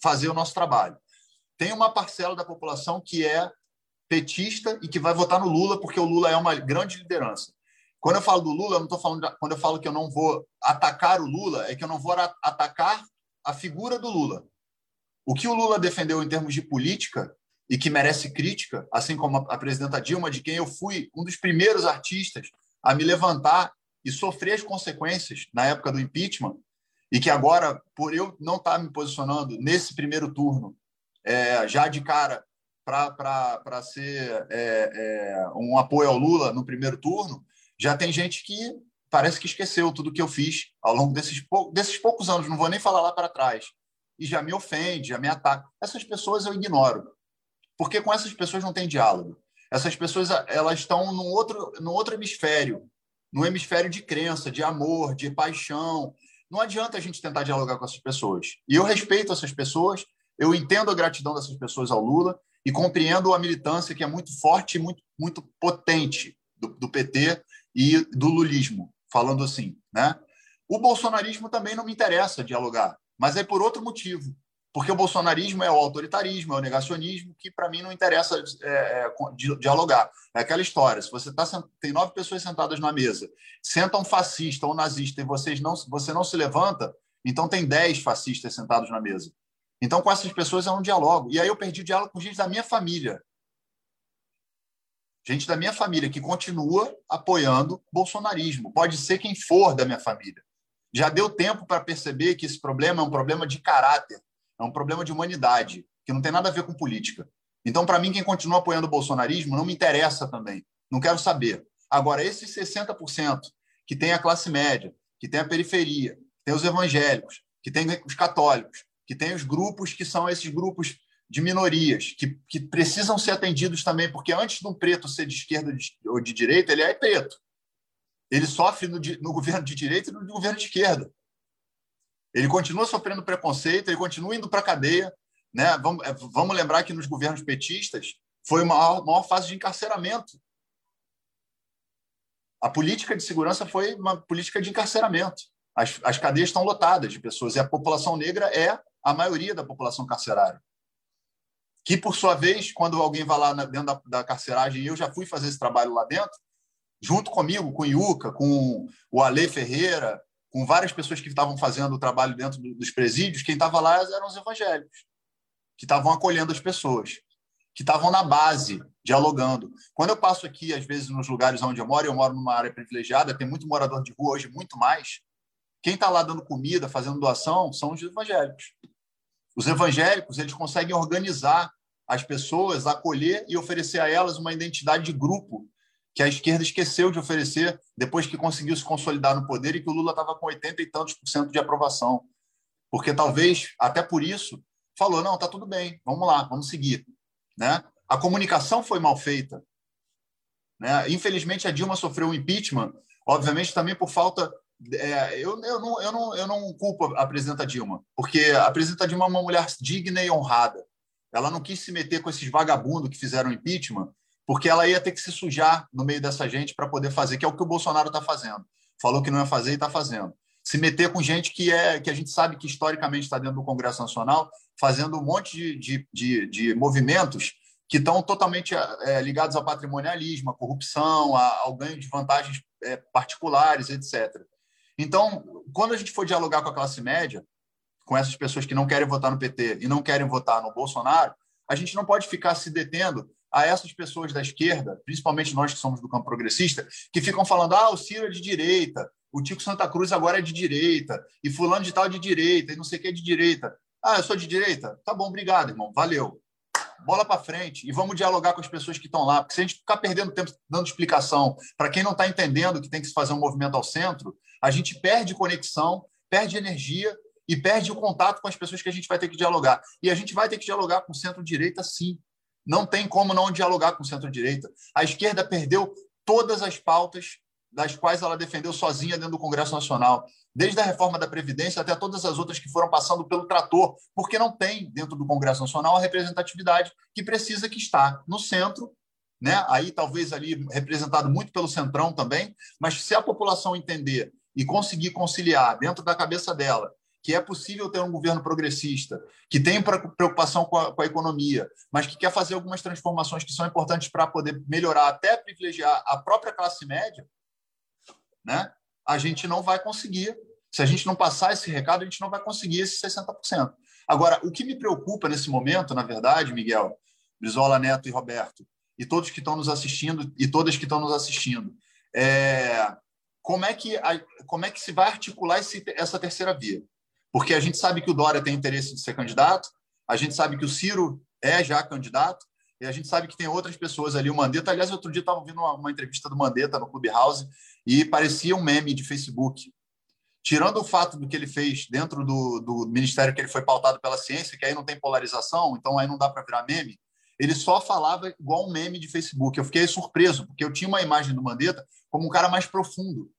fazer o nosso trabalho. Tem uma parcela da população que é petista e que vai votar no Lula porque o Lula é uma grande liderança. Quando eu falo do Lula, eu não estou falando. quando eu falo que eu não vou atacar o Lula, é que eu não vou atacar a figura do Lula. O que o Lula defendeu em termos de política e que merece crítica, assim como a presidenta Dilma, de quem eu fui um dos primeiros artistas a me levantar e sofrer as consequências na época do impeachment, e que agora, por eu não estar me posicionando nesse primeiro turno, é, já de cara para ser é, é, um apoio ao Lula no primeiro turno, já tem gente que parece que esqueceu tudo que eu fiz ao longo desses, pou desses poucos anos, não vou nem falar lá para trás, e já me ofende, já me ataca. Essas pessoas eu ignoro, porque com essas pessoas não tem diálogo. Essas pessoas elas estão num outro, num outro hemisfério, no hemisfério de crença, de amor, de paixão. Não adianta a gente tentar dialogar com essas pessoas. E eu respeito essas pessoas, eu entendo a gratidão dessas pessoas ao Lula e compreendo a militância que é muito forte e muito, muito potente do, do PT e do lulismo, falando assim, né? O bolsonarismo também não me interessa dialogar, mas é por outro motivo. Porque o bolsonarismo é o autoritarismo, é o negacionismo, que para mim não interessa é, é, dialogar. É aquela história: se você tá, tem nove pessoas sentadas na mesa, senta um fascista ou um nazista e vocês não, você não se levanta, então tem dez fascistas sentados na mesa. Então, com essas pessoas eu não dialogo. E aí eu perdi diálogo com gente da minha família gente da minha família que continua apoiando bolsonarismo. Pode ser quem for da minha família. Já deu tempo para perceber que esse problema é um problema de caráter, é um problema de humanidade, que não tem nada a ver com política. Então, para mim, quem continua apoiando o bolsonarismo não me interessa também. Não quero saber. Agora, esses 60% que tem a classe média, que tem a periferia, que tem os evangélicos, que tem os católicos, que tem os grupos que são esses grupos de minorias, que, que precisam ser atendidos também, porque antes de um preto ser de esquerda ou de direita, ele é preto. Ele sofre no, no governo de direita e no governo de esquerda. Ele continua sofrendo preconceito, ele continua indo para a cadeia, né? Vamos, é, vamos lembrar que nos governos petistas foi uma maior, maior fase de encarceramento. A política de segurança foi uma política de encarceramento. As, as cadeias estão lotadas de pessoas e a população negra é a maioria da população carcerária. Que, por sua vez, quando alguém vai lá dentro da, da carceragem, eu já fui fazer esse trabalho lá dentro, junto comigo, com o Iuca, com o Ale Ferreira, com várias pessoas que estavam fazendo o trabalho dentro dos presídios, quem estava lá eram os evangélicos que estavam acolhendo as pessoas, que estavam na base, dialogando. Quando eu passo aqui, às vezes, nos lugares onde eu moro, eu moro numa área privilegiada, tem muito morador de rua hoje, muito mais. Quem está lá dando comida, fazendo doação, são os evangélicos. Os evangélicos, eles conseguem organizar as pessoas, acolher e oferecer a elas uma identidade de grupo que a esquerda esqueceu de oferecer depois que conseguiu se consolidar no poder e que o Lula estava com 80 e tantos por cento de aprovação. Porque talvez, até por isso, falou: não, tá tudo bem, vamos lá, vamos seguir. Né? A comunicação foi mal feita. Né? Infelizmente, a Dilma sofreu um impeachment, obviamente também por falta. É, eu, eu, não, eu, não, eu não culpo a presidenta Dilma, porque a presidenta Dilma é uma mulher digna e honrada. Ela não quis se meter com esses vagabundos que fizeram impeachment, porque ela ia ter que se sujar no meio dessa gente para poder fazer, que é o que o Bolsonaro está fazendo. Falou que não ia fazer e está fazendo se meter com gente que é que a gente sabe que historicamente está dentro do Congresso Nacional, fazendo um monte de, de, de, de movimentos que estão totalmente é, ligados ao patrimonialismo, à corrupção, ao ganho de vantagens é, particulares, etc. Então, quando a gente for dialogar com a classe média, com essas pessoas que não querem votar no PT e não querem votar no Bolsonaro, a gente não pode ficar se detendo a essas pessoas da esquerda, principalmente nós que somos do campo progressista, que ficam falando: ah, o Ciro é de direita, o Tico Santa Cruz agora é de direita, e fulano de tal é de direita, e não sei o que é de direita. Ah, eu sou de direita? Tá bom, obrigado, irmão, valeu. Bola para frente e vamos dialogar com as pessoas que estão lá, porque se a gente ficar perdendo tempo dando explicação para quem não está entendendo que tem que se fazer um movimento ao centro, a gente perde conexão, perde energia e perde o contato com as pessoas que a gente vai ter que dialogar. E a gente vai ter que dialogar com o centro-direita, sim. Não tem como não dialogar com o centro-direita. A esquerda perdeu todas as pautas das quais ela defendeu sozinha dentro do Congresso Nacional, desde a reforma da Previdência até todas as outras que foram passando pelo trator, porque não tem dentro do Congresso Nacional a representatividade que precisa que está no centro, né? aí talvez ali representado muito pelo Centrão também, mas se a população entender e conseguir conciliar dentro da cabeça dela que é possível ter um governo progressista, que tem preocupação com a, com a, economia, mas que quer fazer algumas transformações que são importantes para poder melhorar, até privilegiar a própria classe média, né? a gente não vai conseguir. Se a gente não passar esse recado, a gente não vai conseguir esses 60%. Agora, o que me preocupa nesse momento, na verdade, Miguel, Brizola Neto e Roberto, e todos que estão nos assistindo e todas que estão nos assistindo, é como é que, como é que se vai articular esse, essa terceira via? Porque a gente sabe que o Dória tem interesse de ser candidato, a gente sabe que o Ciro é já candidato, e a gente sabe que tem outras pessoas ali. O Mandetta, aliás, outro dia estava ouvindo uma, uma, entrevista do Mandetta no Clubhouse e parecia um meme de Facebook. Tirando o fato do que ele fez dentro do, do ministério que ele foi pautado pela ciência, que aí não tem polarização, então aí não dá para virar meme, ele só falava igual um meme de Facebook. Eu fiquei surpreso, porque eu tinha uma imagem do Mandetta como um cara mais profundo.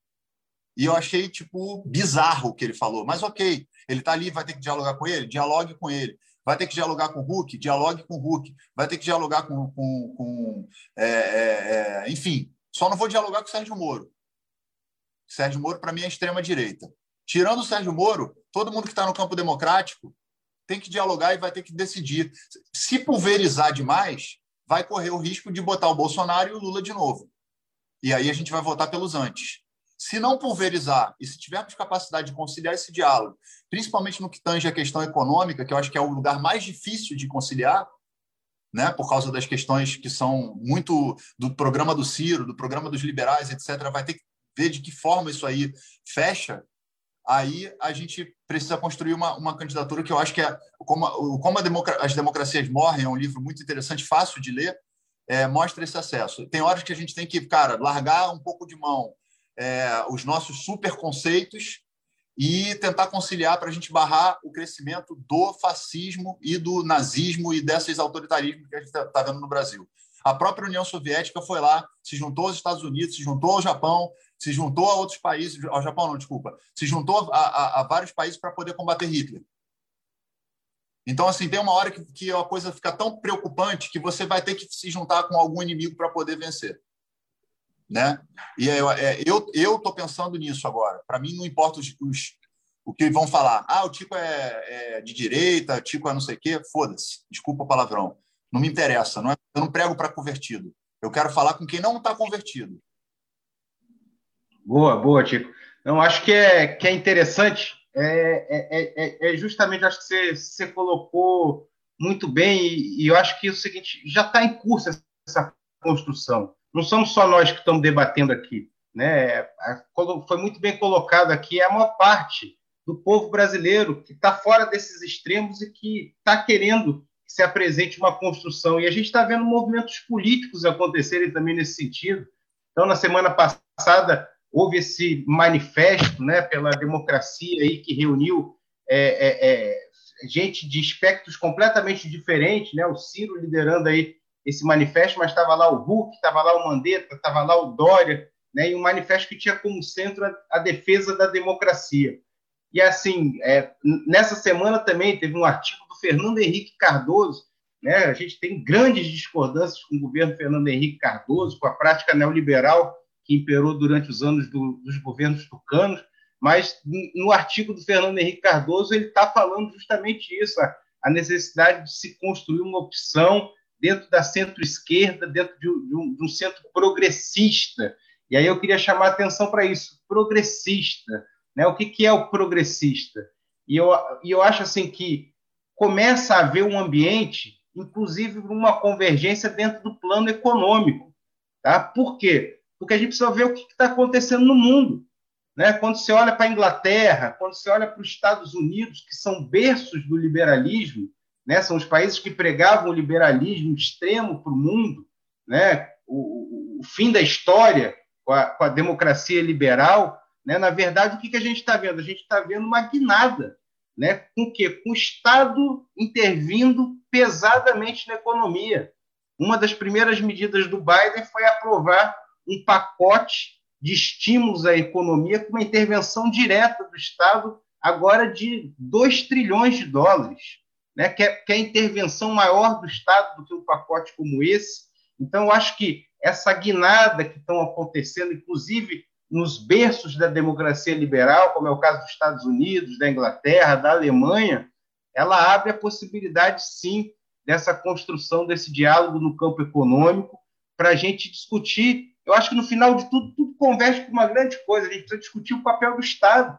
E eu achei, tipo, bizarro o que ele falou. Mas ok, ele está ali, vai ter que dialogar com ele? Dialogue com ele. Vai ter que dialogar com o Hulk? Dialogue com o Hulk. Vai ter que dialogar com. com, com é, é, é, enfim, só não vou dialogar com o Sérgio Moro. Sérgio Moro, para mim, é extrema-direita. Tirando o Sérgio Moro, todo mundo que está no campo democrático tem que dialogar e vai ter que decidir. Se pulverizar demais, vai correr o risco de botar o Bolsonaro e o Lula de novo. E aí a gente vai votar pelos antes. Se não pulverizar e se tivermos capacidade de conciliar esse diálogo, principalmente no que tange a questão econômica, que eu acho que é o lugar mais difícil de conciliar, né, por causa das questões que são muito do programa do Ciro, do programa dos liberais, etc., vai ter que ver de que forma isso aí fecha. aí a gente precisa construir uma, uma candidatura que eu acho que é como, como democra as democracias morrem é um livro muito interessante, fácil de ler, é, mostra esse acesso. Tem horas que a gente tem que, cara, largar um pouco de mão é, os nossos super conceitos e tentar conciliar para a gente barrar o crescimento do fascismo e do nazismo e desses autoritarismos que a gente está tá vendo no Brasil. A própria União Soviética foi lá, se juntou aos Estados Unidos, se juntou ao Japão, se juntou a outros países, ao Japão não, desculpa, se juntou a, a, a vários países para poder combater Hitler. Então, assim, tem uma hora que, que a coisa fica tão preocupante que você vai ter que se juntar com algum inimigo para poder vencer né? E é, é, eu eu tô pensando nisso agora. Para mim não importa os, os, o que vão falar. Ah, o Tico é, é de direita, o Tico é não sei o quê. Foda-se. Desculpa o palavrão. Não me interessa. Não é, eu não prego para convertido. Eu quero falar com quem não está convertido. Boa, boa, Tico. Não acho que é que é interessante. É, é, é, é justamente acho que você, você colocou muito bem e, e eu acho que é o seguinte já está em curso essa construção não somos só nós que estamos debatendo aqui. Né? Foi muito bem colocado aqui, é a maior parte do povo brasileiro que está fora desses extremos e que está querendo que se apresente uma construção. E a gente está vendo movimentos políticos acontecerem também nesse sentido. Então, na semana passada, houve esse manifesto né, pela democracia aí, que reuniu é, é, é, gente de espectros completamente diferentes, né? o Ciro liderando aí esse manifesto, mas estava lá o Huck, estava lá o Mandetta, estava lá o Dória, né, e um manifesto que tinha como centro a, a defesa da democracia. E assim, é, nessa semana também teve um artigo do Fernando Henrique Cardoso, né, a gente tem grandes discordâncias com o governo Fernando Henrique Cardoso, com a prática neoliberal que imperou durante os anos do, dos governos tucanos, mas no artigo do Fernando Henrique Cardoso ele está falando justamente isso, a, a necessidade de se construir uma opção dentro da centro-esquerda, dentro de um, de um, centro progressista. E aí eu queria chamar a atenção para isso, progressista. Né? O que, que é o progressista? E eu, e eu acho assim que começa a haver um ambiente, inclusive uma convergência dentro do plano econômico. Tá? Por quê? Porque a gente precisa ver o que está acontecendo no mundo. Né? Quando você olha para a Inglaterra, quando você olha para os Estados Unidos, que são berços do liberalismo, né? são os países que pregavam o liberalismo extremo para o mundo, né? o, o, fim da história com a, com a democracia liberal. Né? Na verdade, o que, que a gente está vendo? A gente está vendo uma guinada. Né? Com o quê? Com o Estado intervindo pesadamente na economia. Uma das primeiras medidas do Biden foi aprovar um pacote de estímulos à economia com uma intervenção direta do Estado, agora de 2 trilhões de dólares né, que, é, que é intervenção maior do Estado do que um pacote como esse. Então, eu acho que essa guinada que estão acontecendo, inclusive nos berços da democracia liberal, como é o caso dos Estados Unidos, da Inglaterra, da Alemanha, ela abre a possibilidade, sim, dessa construção desse diálogo no campo econômico, para a gente discutir. Eu acho que no final de tudo, tudo converge para uma grande coisa. A gente precisa discutir o papel do Estado.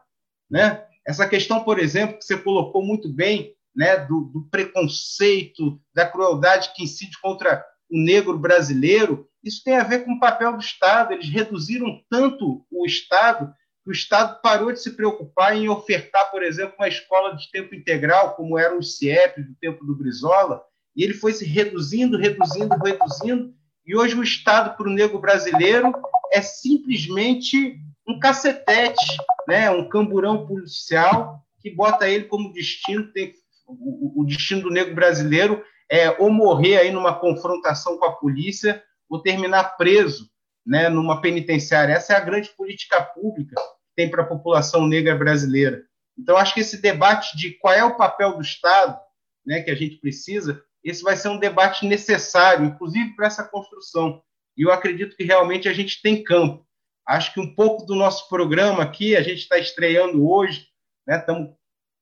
Né? Essa questão, por exemplo, que você colocou muito bem, né, do, do preconceito, da crueldade que incide contra o negro brasileiro, isso tem a ver com o papel do Estado. Eles reduziram tanto o Estado que o Estado parou de se preocupar em ofertar, por exemplo, uma escola de tempo integral, como era o CIEP do tempo do Brizola, e ele foi se reduzindo, reduzindo, reduzindo, e hoje o Estado para o negro brasileiro é simplesmente um cacetete, né? um camburão policial que bota ele como destino, tem o, destino do negro brasileiro é ou morrer aí numa confrontação com a polícia ou terminar preso né, numa penitenciária. Essa é a grande política pública que tem para a população negra brasileira. Então, acho que esse debate de qual é o papel do Estado né, que a gente precisa, esse vai ser um debate necessário, inclusive para essa construção. E eu acredito que realmente a gente tem campo. Acho que um pouco do nosso programa aqui, a gente está estreando hoje, né, estamos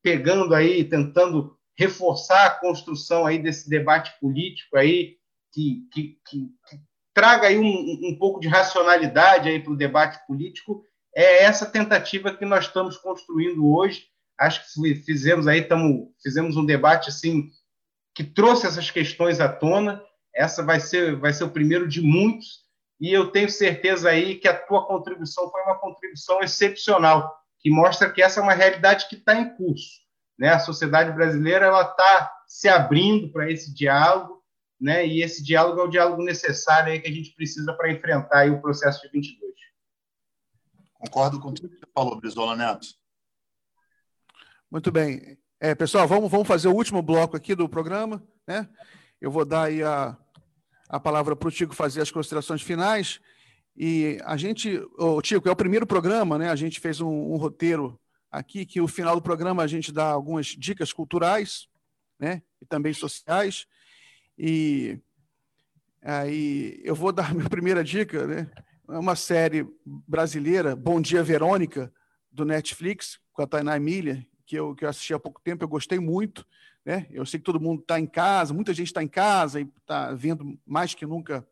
pegando aí, tentando reforçar a construção aí desse debate político aí que, que, que, que traga aí um, um, pouco de racionalidade aí para o debate político é essa tentativa que nós estamos construindo hoje. Acho que fizemos aí tamo, fizemos um debate assim que trouxe essas questões à tona. Essa vai ser vai ser o primeiro de muitos. E eu tenho certeza aí que a tua contribuição foi uma contribuição excepcional que mostra que essa é uma realidade que está em curso. Né? A sociedade brasileira ela está se abrindo para esse diálogo, né? e esse diálogo é o diálogo necessário aí que a gente precisa para enfrentar o processo de 22. Concordo com tudo que você falou, Brizola Neto. Muito bem. É, pessoal, vamos, vamos fazer o último bloco aqui do programa. Né? Eu vou dar aí a, a palavra para o Tico fazer as considerações finais. E a gente, o Tico, é o primeiro programa, né? A gente fez um, um, roteiro aqui que no final do programa a gente dá algumas dicas culturais, né? E também sociais. E aí eu vou dar a minha primeira dica, né? É uma série brasileira, Bom Dia Verônica, do Netflix, com a Tainá Emília, que eu, que eu assisti há pouco tempo, eu gostei muito. Né? Eu sei que todo mundo está em casa, muita gente está em casa e está vendo mais que nunca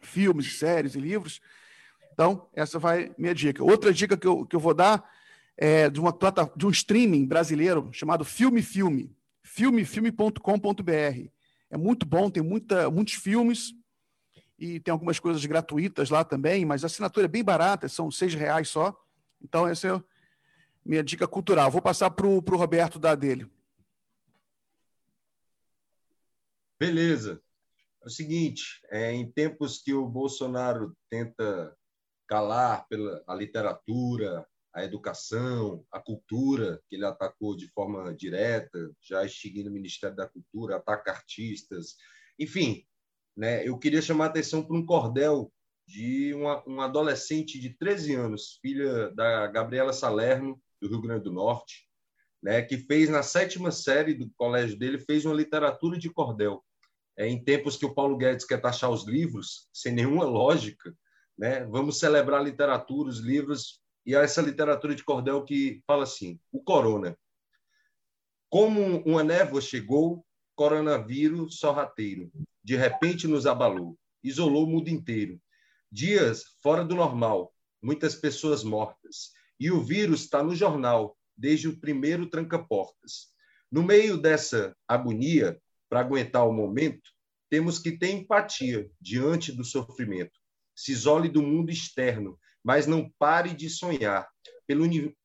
filmes, séries e livros. Então, essa vai minha dica. Outra dica que eu, que eu vou dar é de, uma, de um streaming brasileiro chamado Filme Filme, filmefilme.com.br. É muito bom, tem muita, muitos filmes e tem algumas coisas gratuitas lá também, mas a assinatura é bem barata, são seis reais só. Então, essa é a minha dica cultural. Vou passar para o Roberto dar dele. Beleza. É o seguinte, é, em tempos que o Bolsonaro tenta calar pela a literatura, a educação, a cultura, que ele atacou de forma direta, já extinguindo o Ministério da Cultura, ataca artistas, enfim, né, eu queria chamar a atenção para um cordel de uma, uma adolescente de 13 anos, filha da Gabriela Salerno, do Rio Grande do Norte, né, que fez na sétima série do colégio dele, fez uma literatura de cordel é, em tempos que o Paulo Guedes quer taxar os livros, sem nenhuma lógica, né? vamos celebrar a literatura, os livros, e essa literatura de cordel que fala assim: o corona. Como uma névoa chegou, coronavírus sorrateiro, de repente nos abalou, isolou o mundo inteiro. Dias fora do normal, muitas pessoas mortas, e o vírus está no jornal, desde o primeiro tranca-portas. No meio dessa agonia, para aguentar o momento, temos que ter empatia diante do sofrimento. Se isole do mundo externo, mas não pare de sonhar. Pelo,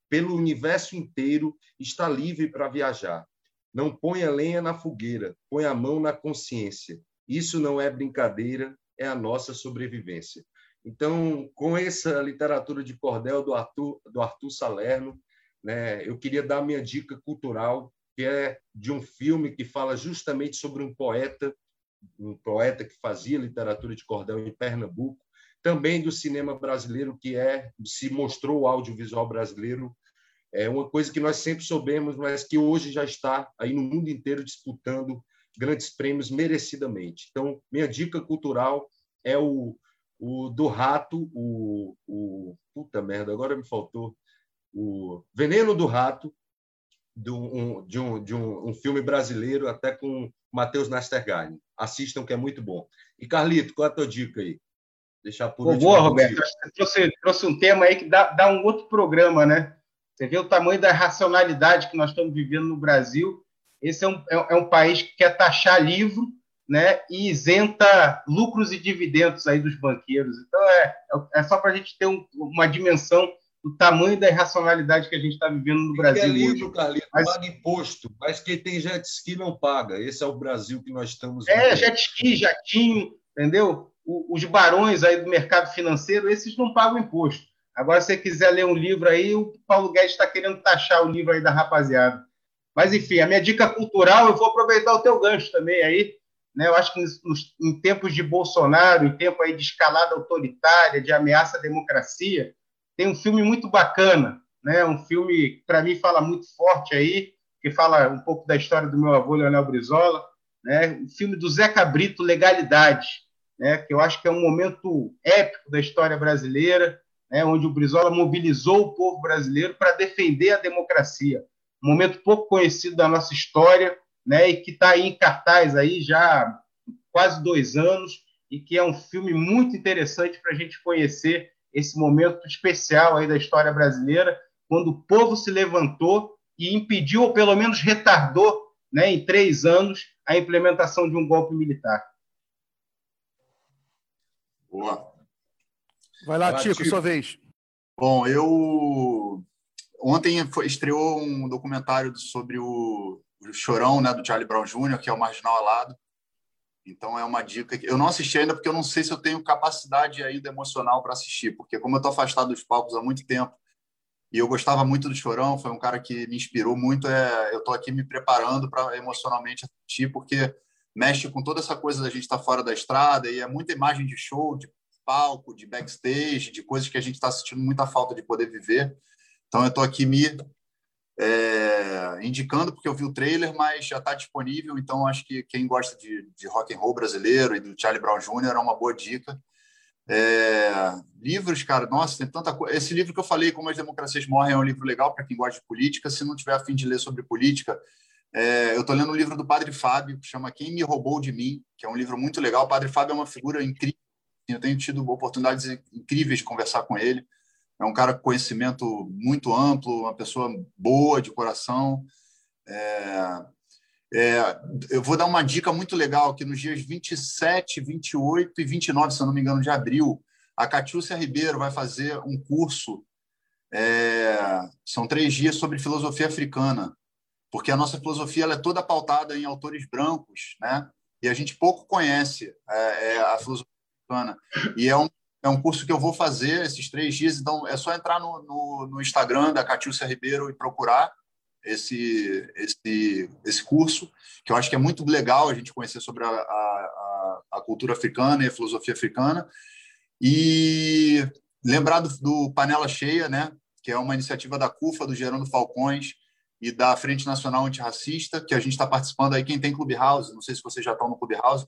pelo universo inteiro está livre para viajar. Não ponha lenha na fogueira, põe a mão na consciência. Isso não é brincadeira, é a nossa sobrevivência. Então, com essa literatura de cordel do Arthur, do Arthur Salerno, né, eu queria dar minha dica cultural que é de um filme que fala justamente sobre um poeta, um poeta que fazia literatura de cordel em Pernambuco, também do cinema brasileiro, que é se mostrou o audiovisual brasileiro é uma coisa que nós sempre soubemos, mas que hoje já está aí no mundo inteiro disputando grandes prêmios merecidamente. Então, minha dica cultural é o, o do rato, o, o puta merda, agora me faltou o Veneno do Rato, de um, de um, de um, um filme brasileiro, até com Matheus Nastergaile. Assistam, que é muito bom. E, Carlito, qual é a tua dica aí? Deixar por último. Boa, Roberto. Você trouxe, trouxe um tema aí que dá, dá um outro programa, né? Você vê o tamanho da racionalidade que nós estamos vivendo no Brasil. Esse é um, é, é um país que quer taxar livro né, e isenta lucros e dividendos aí dos banqueiros. Então, é, é só para a gente ter um, uma dimensão o tamanho da irracionalidade que a gente está vivendo no Brasil. É lindo, Carlito, mas... paga imposto, mas quem tem jet ski não paga. Esse é o Brasil que nós estamos é, vivendo. É, jet ski, jatinho, entendeu? Os barões aí do mercado financeiro, esses não pagam imposto. Agora, se você quiser ler um livro aí, o Paulo Guedes está querendo taxar o livro aí da rapaziada. Mas, enfim, a minha dica cultural, eu vou aproveitar o teu gancho também aí. Né? Eu acho que nos, em tempos de Bolsonaro, em tempo aí de escalada autoritária, de ameaça à democracia, tem um filme muito bacana, né? Um filme para mim fala muito forte aí, que fala um pouco da história do meu avô Leonel Brizola, né? O filme do Zé Cabrito, Legalidade, né? Que eu acho que é um momento épico da história brasileira, né? Onde o Brizola mobilizou o povo brasileiro para defender a democracia. Um momento pouco conhecido da nossa história, né? E que está em cartaz aí já quase dois anos e que é um filme muito interessante para a gente conhecer esse momento especial aí da história brasileira, quando o povo se levantou e impediu, ou pelo menos retardou, né, em três anos, a implementação de um golpe militar. Boa. Vai lá, Tico, sua vez. Bom, eu ontem foi, estreou um documentário sobre o, o Chorão, né, do Charlie Brown Jr., que é o Marginal Alado. Então é uma dica que eu não assisti ainda porque eu não sei se eu tenho capacidade ainda emocional para assistir, porque como eu estou afastado dos palcos há muito tempo e eu gostava muito do Chorão, foi um cara que me inspirou muito. É, eu estou aqui me preparando para emocionalmente assistir, porque mexe com toda essa coisa da gente estar tá fora da estrada e é muita imagem de show, de palco, de backstage, de coisas que a gente está sentindo muita falta de poder viver. Então eu estou aqui me é, indicando porque eu vi o trailer, mas já está disponível. Então acho que quem gosta de, de rock and roll brasileiro e do Charlie Brown Jr. é uma boa dica. É, livros, cara, nossa, tem tanta coisa. Esse livro que eu falei, Como as Democracias Morrem, é um livro legal para quem gosta de política. Se não tiver a fim de ler sobre política, é, eu estou lendo um livro do Padre Fábio, que chama Quem Me Roubou de Mim, que é um livro muito legal. O Padre Fábio é uma figura incrível. Eu tenho tido oportunidades incríveis de conversar com ele é um cara com conhecimento muito amplo, uma pessoa boa de coração. É, é, eu vou dar uma dica muito legal que nos dias 27, 28 e 29, se eu não me engano, de abril, a Catiúcia Ribeiro vai fazer um curso. É, são três dias sobre filosofia africana, porque a nossa filosofia é toda pautada em autores brancos, né? E a gente pouco conhece é, é a filosofia africana. E é um é um curso que eu vou fazer esses três dias, então é só entrar no, no, no Instagram da Catiúcia Ribeiro e procurar esse, esse, esse curso, que eu acho que é muito legal a gente conhecer sobre a, a, a cultura africana e a filosofia africana. E lembrar do, do, Panela Cheia, né, que é uma iniciativa da CUFA, do Gerando Falcões e da Frente Nacional Antirracista, que a gente está participando aí. Quem tem Clubhouse, não sei se vocês já estão no Clubhouse,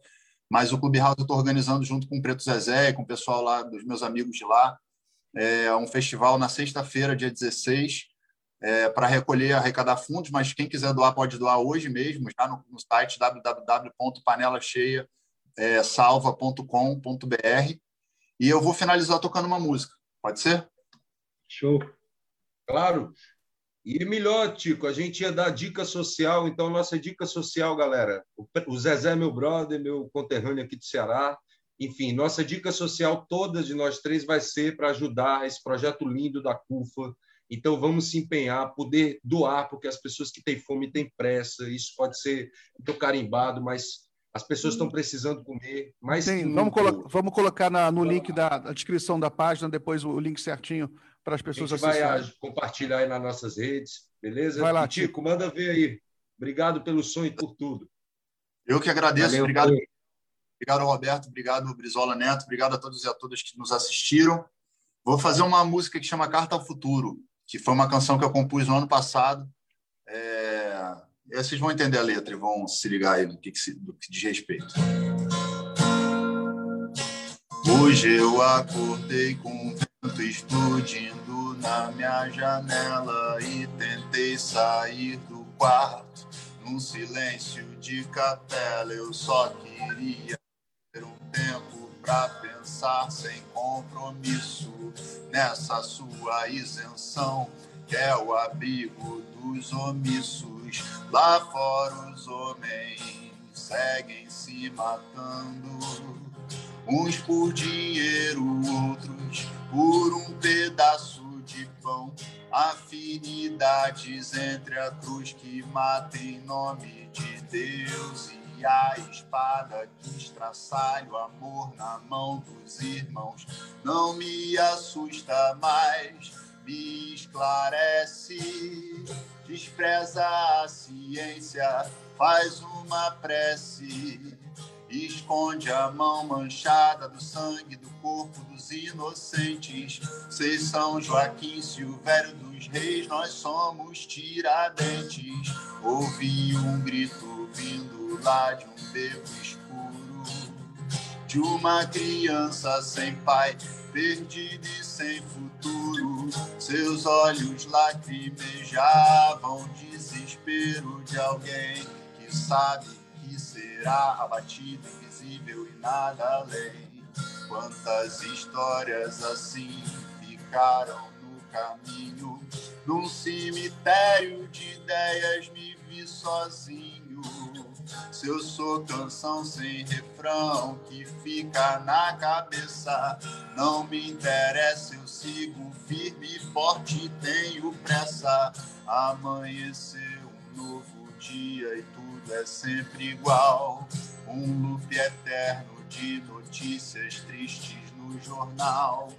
mas o Clube House eu estou organizando junto com o Preto Zezé com o pessoal lá, dos meus amigos de lá, é um festival na sexta-feira, dia 16, é, para recolher, arrecadar fundos, mas quem quiser doar pode doar hoje mesmo, já no, no site www.panelacheia.salva.com.br e eu vou finalizar tocando uma música. Pode ser? Show. Claro. E melhor, Tico, a gente ia dar dica social, então nossa dica social, galera. O Zezé, meu brother, meu conterrâneo aqui do Ceará. Enfim, nossa dica social toda de nós três vai ser para ajudar esse projeto lindo da CUFA. Então vamos se empenhar, poder doar, porque as pessoas que têm fome têm pressa. Isso pode ser muito carimbado, mas as pessoas estão precisando comer. Sim, vamos, colo vamos, colocar na, no link da descrição da página, depois o link certinho para as pessoas assistirem. A gente vai compartilhar aí nas nossas redes, beleza? Vai lá, Tico, manda ver aí. Obrigado pelo som e por tudo. Eu que agradeço. Valeu, obrigado. Obrigado, Roberto. Obrigado, Brizola Neto. Obrigado a todos e a todas que nos assistiram. Vou fazer uma música que chama Carta ao Futuro, que foi uma canção que eu compus no ano passado. É... vocês vão entender a letra e vão se ligar aí do que, que, se... do que diz respeito. Hoje eu acordei com explodindo na minha janela e tentei sair do quarto. Num silêncio de capela, eu só queria ter um tempo pra pensar sem compromisso nessa sua isenção, que é o abrigo dos omissos. Lá fora os homens seguem se matando uns por dinheiro, outros por um pedaço de pão. Afinidades entre a cruz que mata em nome de Deus e a espada que estraçalha o amor na mão dos irmãos. Não me assusta mais, me esclarece. Despreza a ciência, faz uma prece Esconde a mão manchada do sangue do corpo dos inocentes. Vocês são Joaquim Silvério dos Reis, nós somos Tiradentes. Ouvi um grito vindo lá de um beco escuro de uma criança sem pai, perdida e sem futuro. Seus olhos lacrimejavam desespero de alguém que sabe será abatido, invisível e nada além. Quantas histórias assim ficaram no caminho, num cemitério de ideias me vi sozinho. Se eu sou canção sem refrão que fica na cabeça, não me interessa, eu sigo firme, forte, tenho pressa. Amanheceu um novo dia e tudo é sempre igual. Um loop eterno de notícias tristes no jornal.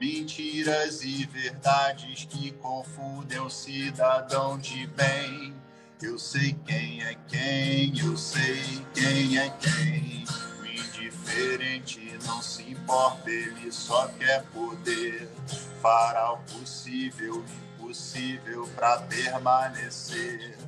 Mentiras e verdades que confundem o cidadão de bem. Eu sei quem é quem, eu sei quem é quem. O indiferente não se importa, ele só quer poder. Fará o possível, impossível para permanecer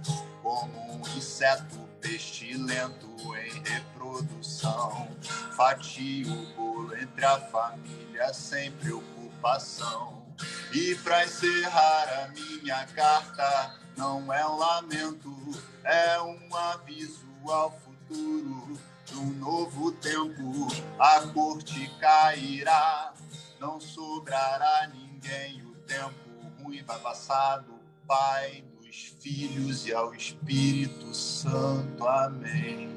como um inseto pestilento em reprodução. Fatio o bolo entre a família sem preocupação. E para encerrar a minha carta, não é um lamento, é um aviso ao futuro. Num novo tempo, a corte cairá, não sobrará ninguém. O tempo ruim vai passar do Pai dos Filhos e ao Espírito Santo. Amém.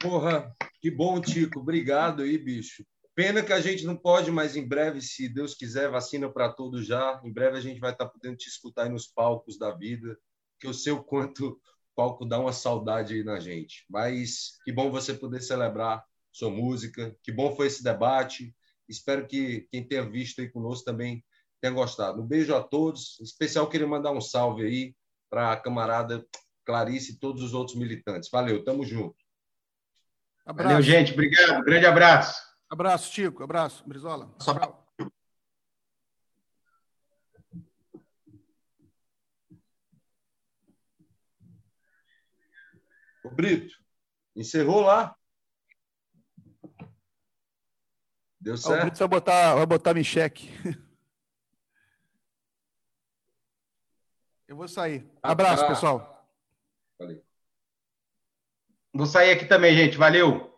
Porra, que bom, Tico. Obrigado aí, bicho. Pena que a gente não pode, mas em breve, se Deus quiser, vacina para todos já. Em breve a gente vai estar tá podendo te escutar aí nos palcos da vida, que eu sei o quanto o palco dá uma saudade aí na gente. Mas que bom você poder celebrar sua música, que bom foi esse debate. Espero que quem tenha visto aí conosco também tenha gostado. Um beijo a todos. Em especial, queria mandar um salve aí para a camarada Clarice e todos os outros militantes. Valeu, tamo junto. Abraço. Valeu, gente. Obrigado. Grande abraço. Abraço, Chico. Abraço, Brizola. Só... O Brito, encerrou lá? Deu certo? Ah, o Brito vai botar, vai botar em xeque. Eu vou sair. Abraço, ah, pessoal. Valeu. Vou sair aqui também, gente. Valeu.